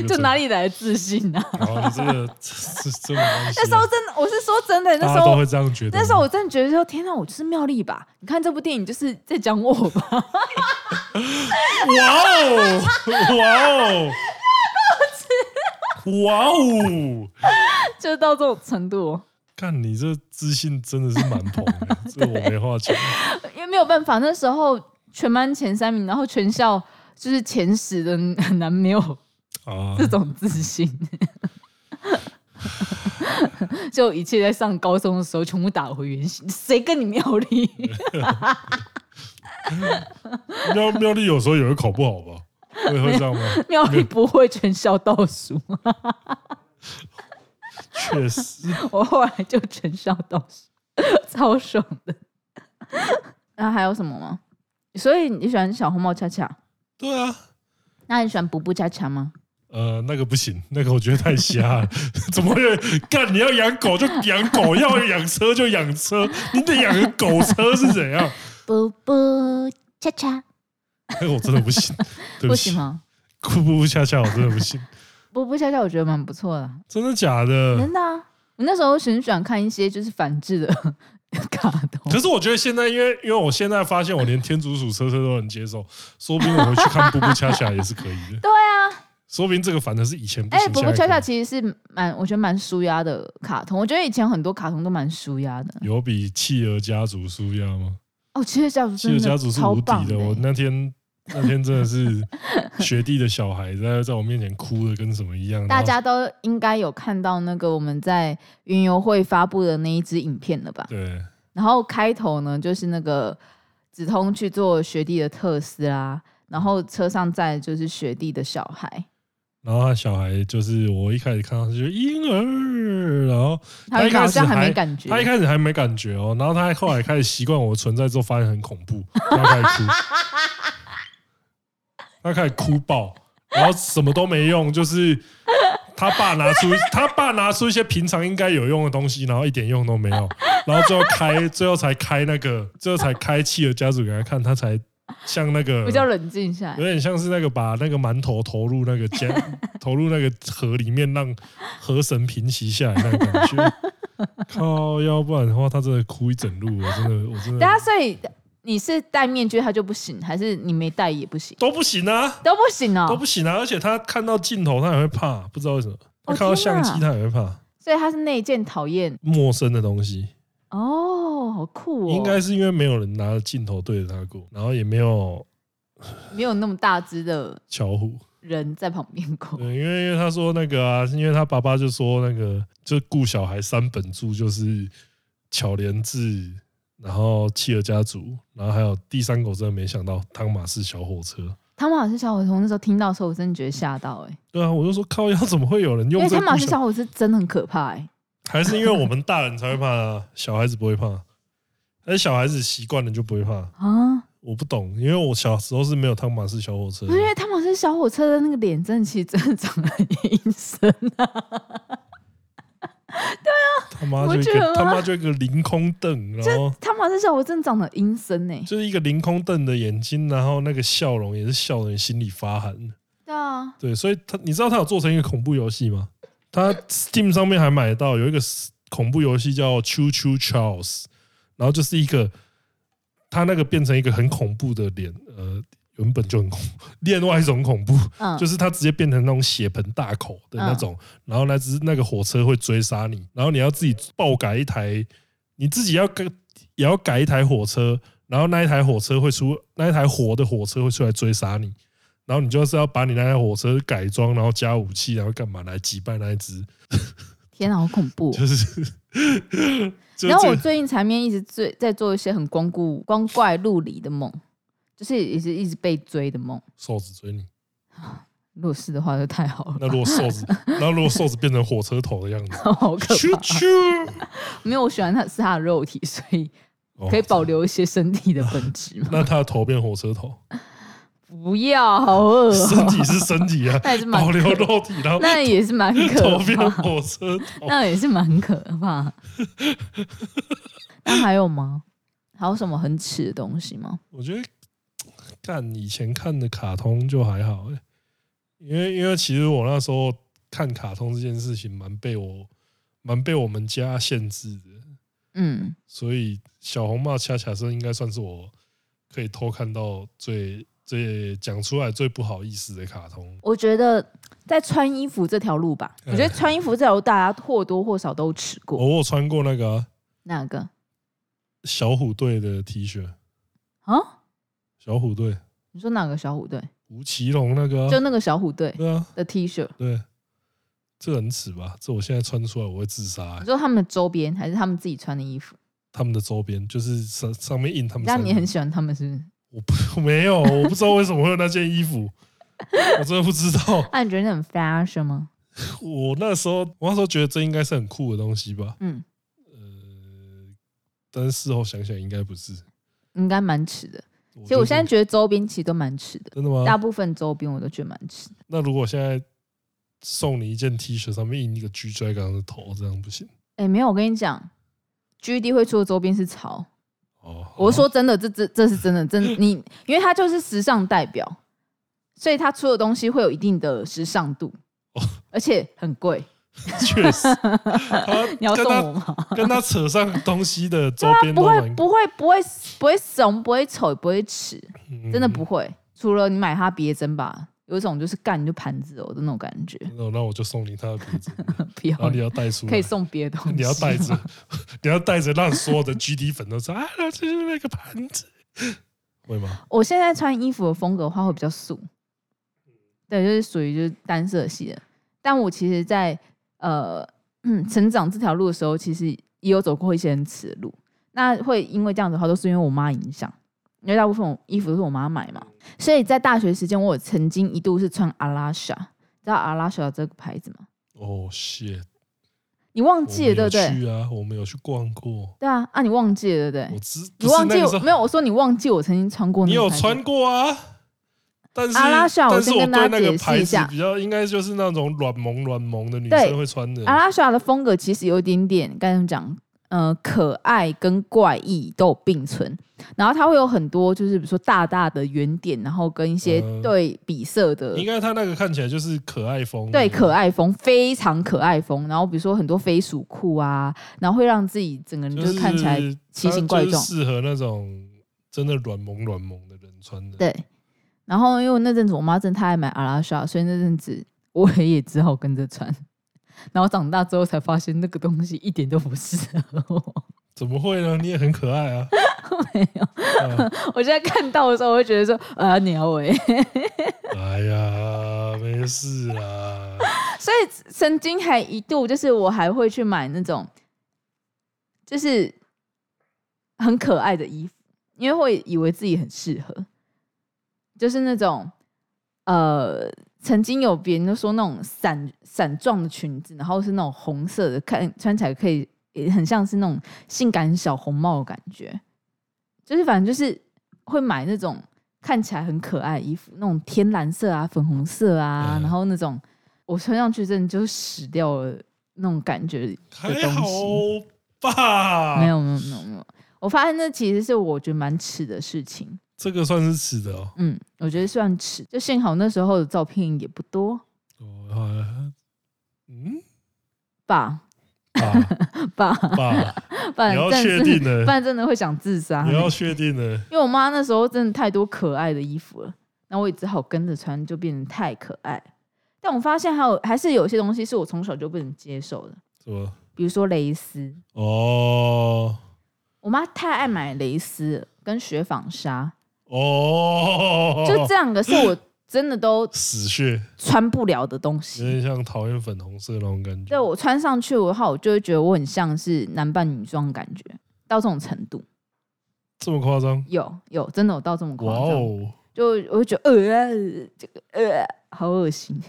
就哪里来的自信啊？哦，你这个是这么那时候真的，我是说真的，那时候都会这样觉得。那时候我真的觉得说，天哪，我就是妙丽吧？你看这部电影就是在讲我吧？(laughs) 哇哦！哇哦！哇哦！就到这种程度。看你这自信真的是蛮捧的，这我没话讲。(laughs) 因为没有办法，那时候全班前三名，然后全校。就是前十的很难没有这种自信，(laughs) 就一切在上高中的时候全部打回原形。谁跟你 (laughs) 妙丽？妙妙丽有时候也会考不好吧？会会这样吗？(laughs) 妙丽不会全校倒数，确实。我后来就全校倒数，超爽的。那还有什么吗？所以你喜欢小红帽恰恰？对啊，那你喜欢步步恰恰吗？呃，那个不行，那个我觉得太瞎了。(laughs) 怎么会干？你要养狗就养狗，要养车就养车，你得养个狗车是怎样？步步恰恰，那 (laughs) 个我真的不行，(laughs) 对不，不行吗？步步恰恰我真的不行。步步恰恰我觉得蛮不错的，真的假的？真的啊！我那时候很喜欢看一些就是反制的。卡通，可是我觉得现在，因为因为我现在发现，我连天竺鼠车车都能接受，说不定我回去看步步恰恰也是可以的。对啊，说不定这个反正是以前不行。哎，步步恰恰其实是蛮，我觉得蛮舒压的卡通。我觉得以前很多卡通都蛮舒压的。有比企鹅家族舒压吗？哦，其实家族，企鹅家族是无敌的。我那天那天真的是学弟的小孩在在我面前哭的跟什么一样。大家都应该有看到那个我们在云游会发布的那一支影片了吧？对。然后开头呢，就是那个子通去做学弟的特斯拉，然后车上载就是学弟的小孩，然后他小孩就是我一开始看到是婴儿，然后他一开始还没感觉，他一开始还没感觉哦，然后他后来开始习惯我的存在之后，发现很恐怖，他开始哭，他开始哭爆，然后什么都没用，就是。他爸拿出 (laughs) 他爸拿出一些平常应该有用的东西，然后一点用都没有，然后最后开最后才开那个最后才开气的家族给他看，他才像那个 (laughs) 比较冷静下来，有点像是那个把那个馒头投入那个江 (laughs) 投入那个河里面，让河神平息下来那个感觉。(laughs) 靠，要不然的话他真的哭一整路，我真的我真的。大家所以。你是戴面具他就不行，还是你没戴也不行？都不行啊，都不行哦，都不行啊！而且他看到镜头他也会怕，不知道为什么。他看到相机他也会怕，所以他是那件讨厌陌生的东西。哦，好酷哦！应该是因为没有人拿着镜头对着他过，然后也没有没有那么大只的巧虎人在旁边过。对，因为因为他说那个啊，因为他爸爸就说那个就顾小孩三本柱就是巧连智。然后企鹅家族，然后还有第三个，我真的没想到汤马士小火车。汤马士小火车那时候听到的时候，我真的觉得吓到哎、欸。对啊，我就说靠，要怎么会有人用？因为汤马士小火车真的很可怕哎、欸。还是因为我们大人才会怕啊，小孩子不会怕。但是小孩子习惯了就不会怕啊？我不懂，因为我小时候是没有汤马士小火车。因为汤马士小火车的那个脸，真的其实真的长得很阴森啊。(laughs) 对啊，他妈就一个他妈就一个凌空瞪，然后他妈这小火车真的长得阴森呢，就是一个凌空瞪的眼睛，然后那个笑容也是笑得你心里发寒。对啊，对，所以他你知道他有做成一个恐怖游戏吗？他 Steam 上面还买得到有一个恐怖游戏叫 Choo Choo Charles，然后就是一个他那个变成一个很恐怖的脸，呃。原本就很恐怖，另外一种恐怖，嗯、就是它直接变成那种血盆大口的那种，嗯、然后那只那个火车会追杀你，然后你要自己爆改一台，你自己要改也要改一台火车，然后那一台火车会出那一台活的火车会出来追杀你，然后你就是要把你那台火车改装，然后加武器，然后干嘛来击败那一只？天啊，好恐怖！(laughs) 就是，然后我最近才面一直在在做一些很光顾光怪陆离的梦。就是也是一直被追的梦，瘦子追你，(sighs) 如果是的话，就太好了。那如果瘦子，(laughs) 然后如果瘦子变成火车头的样子，(laughs) 好可怕。没有，我喜欢他是他的肉体，所以可以保留一些身体的本质嘛。那他的头变火车头？不要，好饿、喔。身体是身体啊，(laughs) 那也是保留肉体，然后那也是蛮可怕。火车头，那也是蛮可怕。(laughs) 那还有吗？还有什么很耻的东西吗？我觉得看以前看的卡通就还好、欸，因为因为其实我那时候看卡通这件事情蛮被我蛮被我们家限制的，嗯，所以小红帽恰恰是应该算是我可以偷看到最最讲出来最不好意思的卡通。我觉得在穿衣服这条路吧，我觉得穿衣服这条路大家或多或少都吃过。我有穿过那个、啊、哪个？小虎队的 T 恤啊？小虎队？你说哪个小虎队？吴奇隆那个、啊？就那个小虎队？对啊。的 T 恤？对，这很耻吧？这我现在穿出来我会自杀、欸。你说他们的周边还是他们自己穿的衣服？他们的周边就是上上面印他们。那你很喜欢他们是不是？我不我 (laughs) 没有，我不知道为什么会有那件衣服，(laughs) 我真的不知道。那你觉得那很 fashion 吗？我那时候我那时候觉得这应该是很酷的东西吧？嗯。呃但是事后想想，应该不是，应该蛮迟的。其实我现在觉得周边其实都蛮迟的，真的吗？大部分周边我都觉得蛮迟的。那如果现在送你一件 T 恤，上面印一个 G Dragon 的头，这样不行？哎，没有，我跟你讲，G D 会出的周边是潮。哦，我是说真的，这这这是真的，真的 (laughs) 你，因为他就是时尚代表，所以他出的东西会有一定的时尚度，而且很贵。确实，(laughs) 你要送我吗？(laughs) 跟他扯上东西的周边，不会不会不会不会怂，不会丑，也不会耻，真的不会。除了你买他别针吧，有一种就是干就盘子哦的那种感觉。那我就送你他的别针，(laughs) 不要，你要带出来，可以送别的东西。你要带着，(laughs) 你要带着，让所有的 GD 粉都说啊，这就是那个盘子，会吗？我现在穿衣服的风格的话会比较素，对，就是属于就是单色系的。但我其实，在呃，嗯，成长这条路的时候，其实也有走过一些很耻的路。那会因为这样子的话，都是因为我妈影响，因为大部分衣服都是我妈买嘛。所以在大学时间，我曾经一度是穿阿拉莎，知道阿拉莎这个牌子吗？哦，shit，你忘记了对不对？去啊，我没有去逛过。对啊，啊，你忘记了对不对？我知，你忘记我没有？我说你忘记我曾经穿过那个。你有穿过啊？但是，阿拉莎，我先跟大家解释一下，比较应该就是那种软萌软萌的女生会穿的。阿拉莎的风格其实有一点点，刚才讲，呃，可爱跟怪异都有并存。然后它会有很多，就是比如说大大的圆点，然后跟一些对比色的。呃、应该它那个看起来就是可爱风。对，可爱风，非常可爱风。然后比如说很多飞鼠裤啊，然后会让自己整个人就是看起来奇形怪状，适合那种真的软萌软萌的人穿的。对。然后，因为那阵子我妈真的太爱买阿拉莎，所以那阵子我也只好跟着穿。然后长大之后才发现，那个东西一点都不适合我。(laughs) 怎么会呢？你也很可爱啊。(laughs) 没有，啊、我现在看到的时候，我会觉得说啊，鸟尾。(laughs) 哎呀，没事啦。所以曾经还一度，就是我还会去买那种，就是很可爱的衣服，因为会以为自己很适合。就是那种，呃，曾经有别人都说那种伞伞状的裙子，然后是那种红色的，看穿起来可以，也很像是那种性感小红帽的感觉。就是反正就是会买那种看起来很可爱的衣服，那种天蓝色啊、粉红色啊，嗯、然后那种我穿上去真的就死掉了那种感觉的东西。还好吧？没有没有没有没有，我发现那其实是我觉得蛮耻的事情。这个算是迟的哦。嗯，我觉得算迟。就幸好那时候的照片也不多。哦，嗯，爸，爸，(laughs) 爸，(laughs) 爸，你要确定的，不然真的会想自杀。你要确定的，因为我妈那时候真的太多可爱的衣服了，那我也只好跟着穿，就变成太可爱。但我发现还有还是有些东西是我从小就不能接受的，什么？比如说蕾丝。哦，我妈太爱买蕾丝，跟雪纺纱。哦，就这两个是我真的都死穴穿不了的东西，有点像讨厌粉红色那种感觉。对，我穿上去的话，我就会觉得我很像是男扮女装的感觉，到这种程度。这么夸张？有有，真的有到这么夸张。就我会觉得呃，这个呃，好恶心。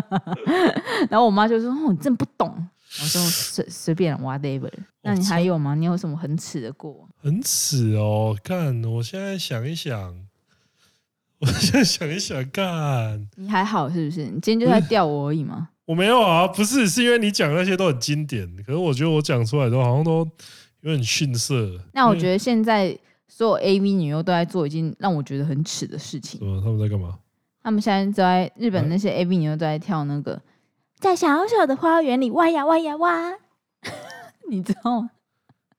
(laughs) 然后我妈就说：“哦，你真不懂。”我就：“随随便，whatever。”那你还有吗？你有什么很耻的过？很耻哦！干，我现在想一想，(laughs) 我现在想一想，干，你还好是不是？你今天就在吊我而已吗？我没有啊，不是，是因为你讲那些都很经典，可是我觉得我讲出来都好像都有点逊色。那我觉得现在所有 AV 女优都在做一件让我觉得很耻的事情。他们在干嘛？他们现在在日本那些 AV 女优都在跳那个，在小小的花园里挖呀挖呀挖，(laughs) 你知道吗？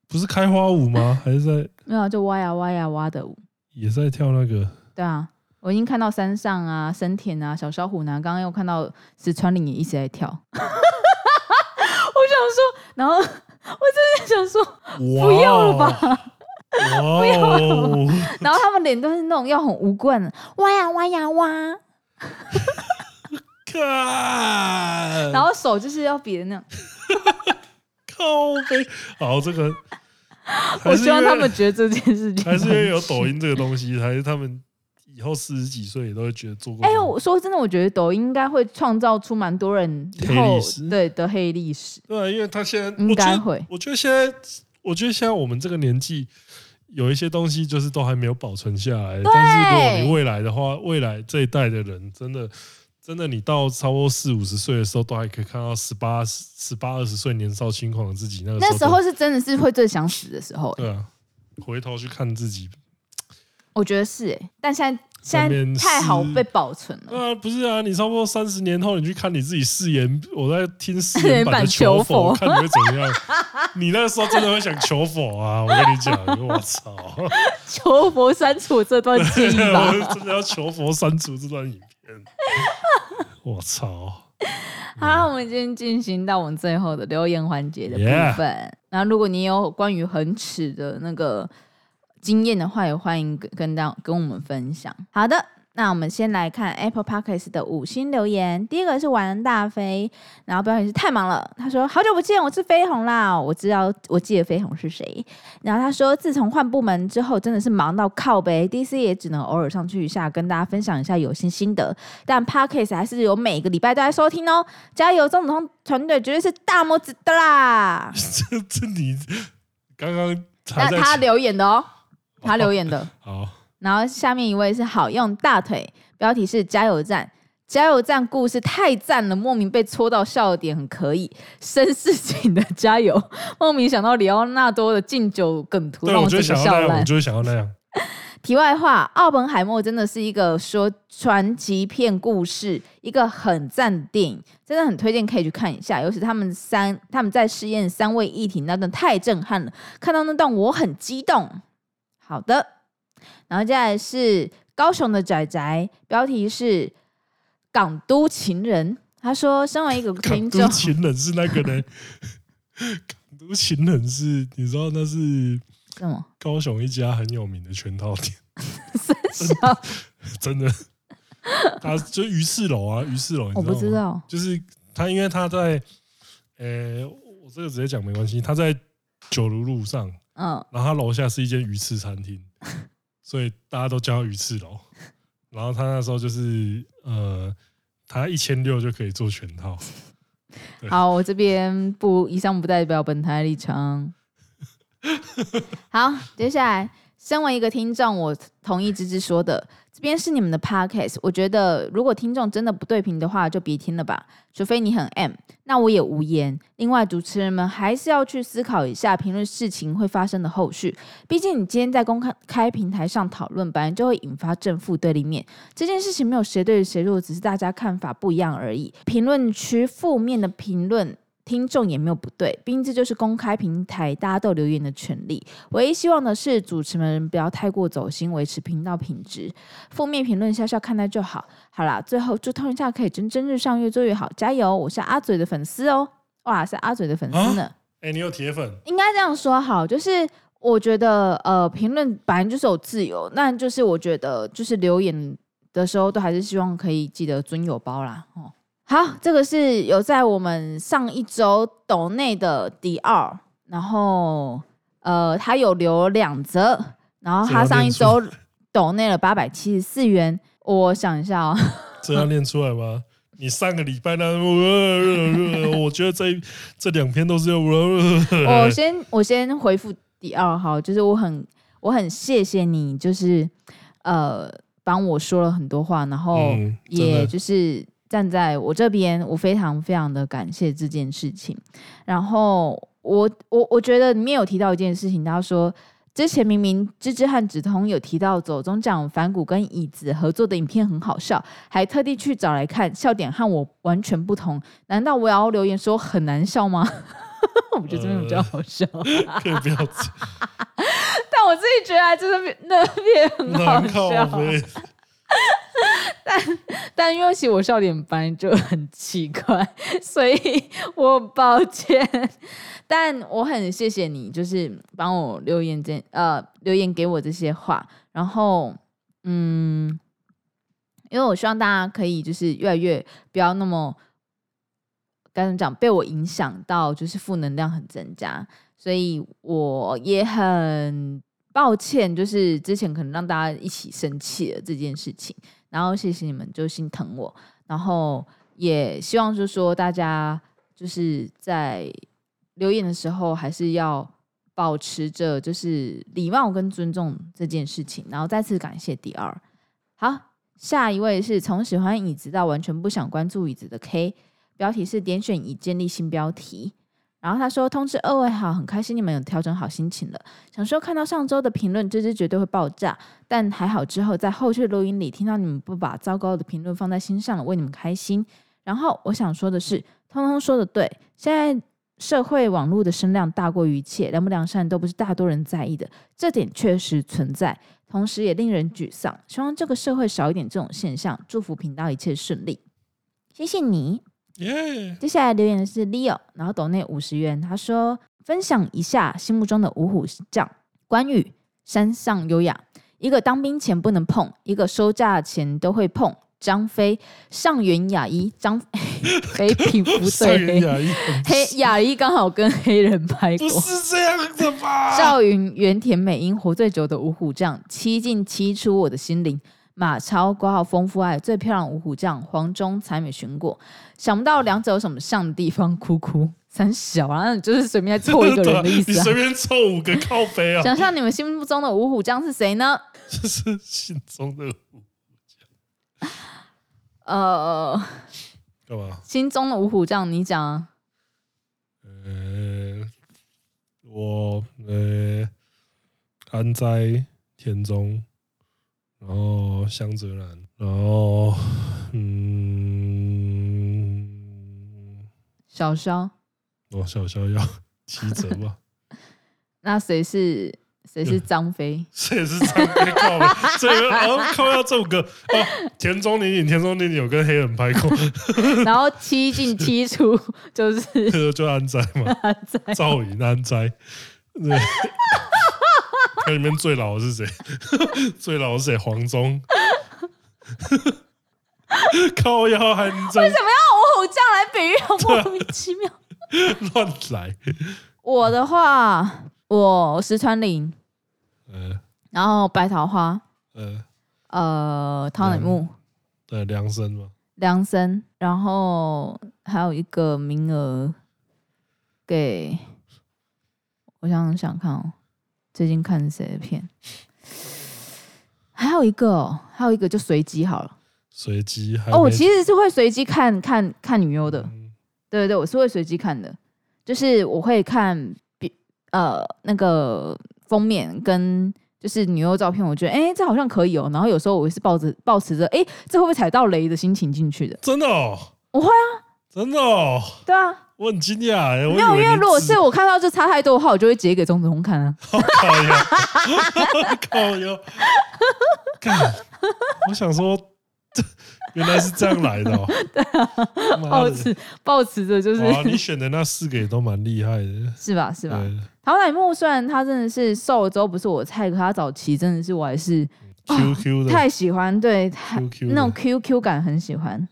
不是开花舞吗？还是在没有就挖呀挖呀挖的舞，也在跳那个。对啊。我已经看到山上啊、森田啊、小小虎呢，刚刚又看到石川綾也一直在跳。(laughs) 我想说，然后 (laughs) 我真的想说，不要了吧，不要了。然后他们脸都是那种要很无冠的，哇呀挖呀哇。然后手就是要比的那样。靠背，好这个。(laughs) 我希望他们觉得这件事情还是因为有抖音这个东西，还是他们。以后四十几岁也都会觉得做过。哎，我说真的，我觉得抖音应该会创造出蛮多人以后黑历史对的黑历史。对，因为他现在应该会。我觉得现在，我觉得现在我们这个年纪有一些东西就是都还没有保存下来。但是如果你未来的话，未来这一代的人真的真的，你到差不多四五十岁的时候，都还可以看到十八十八二十岁年少轻狂的自己。那个时候，那时候是真的是会最想死的时候。对啊，回头去看自己。我觉得是哎，但现在现在太好被保存了。啊，不是啊，你差不多三十年后，你去看你自己誓言，我在听誓言版的求佛，看你会怎么样？(laughs) 你那时候真的会想求佛啊？我跟你讲，我操！(laughs) 求佛删除这段记忆吧，(laughs) 真的要求佛删除这段影片。(laughs) 我操！好，我们今天进行到我们最后的留言环节的部分。那如果你有关于很耻的那个。经验的话，也欢迎跟跟到跟我们分享。好的，那我们先来看 Apple Podcast 的五星留言。第一个是玩大飞，然后标题是太忙了。他说：“好久不见，我是飞鸿啦，我知道，我记得飞鸿是谁。”然后他说：“自从换部门之后，真的是忙到靠背，DC 也只能偶尔上去一下，跟大家分享一下有新心得。但 Podcast 还是有每个礼拜都在收听哦，加油！中子通团队绝对是大拇指的啦。(laughs) ”这这你刚刚那他留言的哦。他留言的，(laughs) 好，然后下面一位是好用大腿，标题是加油站，加油站故事太赞了，莫名被戳到笑点很可以，绅士型的加油，莫名想到里奥纳多的敬酒梗图，对，我就想要那样，我就想要那样。题外话，奥本海默真的是一个说传奇片故事，一个很赞的电影，真的很推荐可以去看一下，尤其他们三他们在试验三位一体那段太震撼了，看到那段我很激动。好的，然后接下来是高雄的仔仔，标题是“港都情人”。他说：“身为一个听众，港都情人是那个呢？港都情人是，你知道那是什么？高雄一家很有名的全套店，(laughs) 真的，(laughs) 真的，他就鱼翅楼啊，鱼翅楼，我不知道，就是他，因为他在，呃，我这个直接讲没关系，他在九如路上。”嗯，然后他楼下是一间鱼翅餐厅，(laughs) 所以大家都叫他鱼翅楼。(laughs) 然后他那时候就是呃，他一千六就可以做全套。(laughs) 好，我这边不，以上不代表本台立场。(laughs) 好，接下来，身为一个听众，我同意芝芝说的。这边是你们的 podcast，我觉得如果听众真的不对频的话，就别听了吧。除非你很 M，那我也无言。另外，主持人们还是要去思考一下评论事情会发生的后续。毕竟你今天在公开开平台上讨论，本来就会引发正负对立面。这件事情没有谁对谁错，只是大家看法不一样而已。评论区负面的评论。听众也没有不对，毕竟这就是公开平台，大家都有留言的权利。唯一希望的是，主持人不要太过走心，维持频道品质。负面评论笑笑看待就好。好啦，最后祝通一下可以蒸蒸日上，越做越好，加油！我是阿嘴的粉丝哦，哇，是阿嘴的粉丝呢。哎、啊欸，你有铁粉？应该这样说好，就是我觉得呃，评论本来就是有自由，那就是我觉得就是留言的时候，都还是希望可以记得尊友包啦，哦。好，这个是有在我们上一周抖内的第二，然后呃，他有留两则，然后他上一周抖内了八百七十四元。我想一下哦，(laughs) 这样念出来吗？你上个礼拜那，我觉得这这两篇都是要。我先我先回复第二号，就是我很我很谢谢你，就是呃帮我说了很多话，然后也就是站在我这边，我非常非常的感谢这件事情。然后我我我觉得里面有提到一件事情，他说。之前明明芝芝和芷彤有提到走钟奖反骨跟椅子合作的影片很好笑，还特地去找来看，笑点和我完全不同。难道我要留言说很难笑吗？(laughs) 我觉得这边比较好笑，呃、(laughs) 可以不要 (laughs) 但我自己觉得就是那边很好笑。(laughs) 但但因为其实我笑点本来就很奇怪，所以我抱歉。但我很谢谢你，就是帮我留言这呃留言给我这些话，然后嗯，因为我希望大家可以就是越来越不要那么该怎么讲被我影响到，就是负能量很增加，所以我也很抱歉，就是之前可能让大家一起生气了这件事情，然后谢谢你们就心疼我，然后也希望就是说大家就是在。留言的时候还是要保持着就是礼貌跟尊重这件事情，然后再次感谢第二。好，下一位是从喜欢椅子到完全不想关注椅子的 K，标题是点选已建立新标题。然后他说：“通知二位好，很开心你们有调整好心情了。想说看到上周的评论，这支绝对会爆炸，但还好之后在后续录音里听到你们不把糟糕的评论放在心上了，为你们开心。然后我想说的是，通通说的对，现在。”社会网络的声量大过于一切，良不良善都不是大多人在意的，这点确实存在，同时也令人沮丧。希望这个社会少一点这种现象，祝福频道一切顺利。谢谢你。Yeah. 接下来留言的是 Leo，然后抖内五十元，他说分享一下心目中的五虎将：关羽、山上优雅，一个当兵前不能碰，一个收假前都会碰。张飞、上元雅一、张 (laughs) 飞皮肤最黑，黑雅一刚好跟黑人拍过，不是这样的吧？赵云、原田美英活最久的五虎将，七进七出我的心灵。马超挂号丰富爱最漂亮五虎将，黄忠才美寻过，想不到两者有什么像的地方？哭哭三小啊，就是随便凑一个人的意思，啊，(laughs) 你随便凑五个靠背啊！想象你们心目中的五虎将是谁呢？就是心中的五虎将。呃，干嘛？心中的五虎将，你讲啊。呃，我呃，安在、田中，然后香泽兰，然后小肖。哦，小肖要 (laughs) 七折吧？(laughs) 那谁是？谁是张飞？(laughs) 谁是张飞？靠！这个哦，靠！要这首歌哦，田中宁宁，田中宁宁有跟黑人拍过，然后七进七出就是就安斋嘛，安斋赵云安斋，对，看里面最老的是谁？最老的是谁？黄忠，靠！要还为什么要五虎将来比喻？莫名其妙，(laughs) 乱来。我的话。我石川綾，呃，然后白桃花，呃，呃，汤乃木，对，梁生嘛，凉生，然后还有一个名额给，我想想看哦，最近看谁的片？还有一个、哦，还有一个就随机好了，随机，哦，我其实是会随机看看看女优的，嗯、对对对，我是会随机看的，就是我会看。呃，那个封面跟就是女优照片，我觉得哎、欸，这好像可以哦。然后有时候我是抱着抱持着哎，这会不会踩到雷的心情进去的？真的哦，我会啊，真的哦，对啊，我很惊讶哎。没有，因为如果是我看到这差太多的话，我就会截给钟子红看啊。(laughs) (laughs) (laughs) 靠腰，靠腰，干！我想说。原来是这样来的，哦，(laughs) 对啊，抱持抱持着就是，你选的那四个也都蛮厉害的，是吧？是吧？陶乃木虽然他真的是瘦了之后不是我菜，可他早期真的是我还是 QQ 的，太喜欢，对，太那种 QQ 感很喜欢。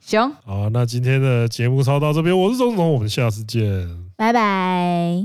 行，好，那今天的节目超到这边，我是钟总，我们下次见，拜拜。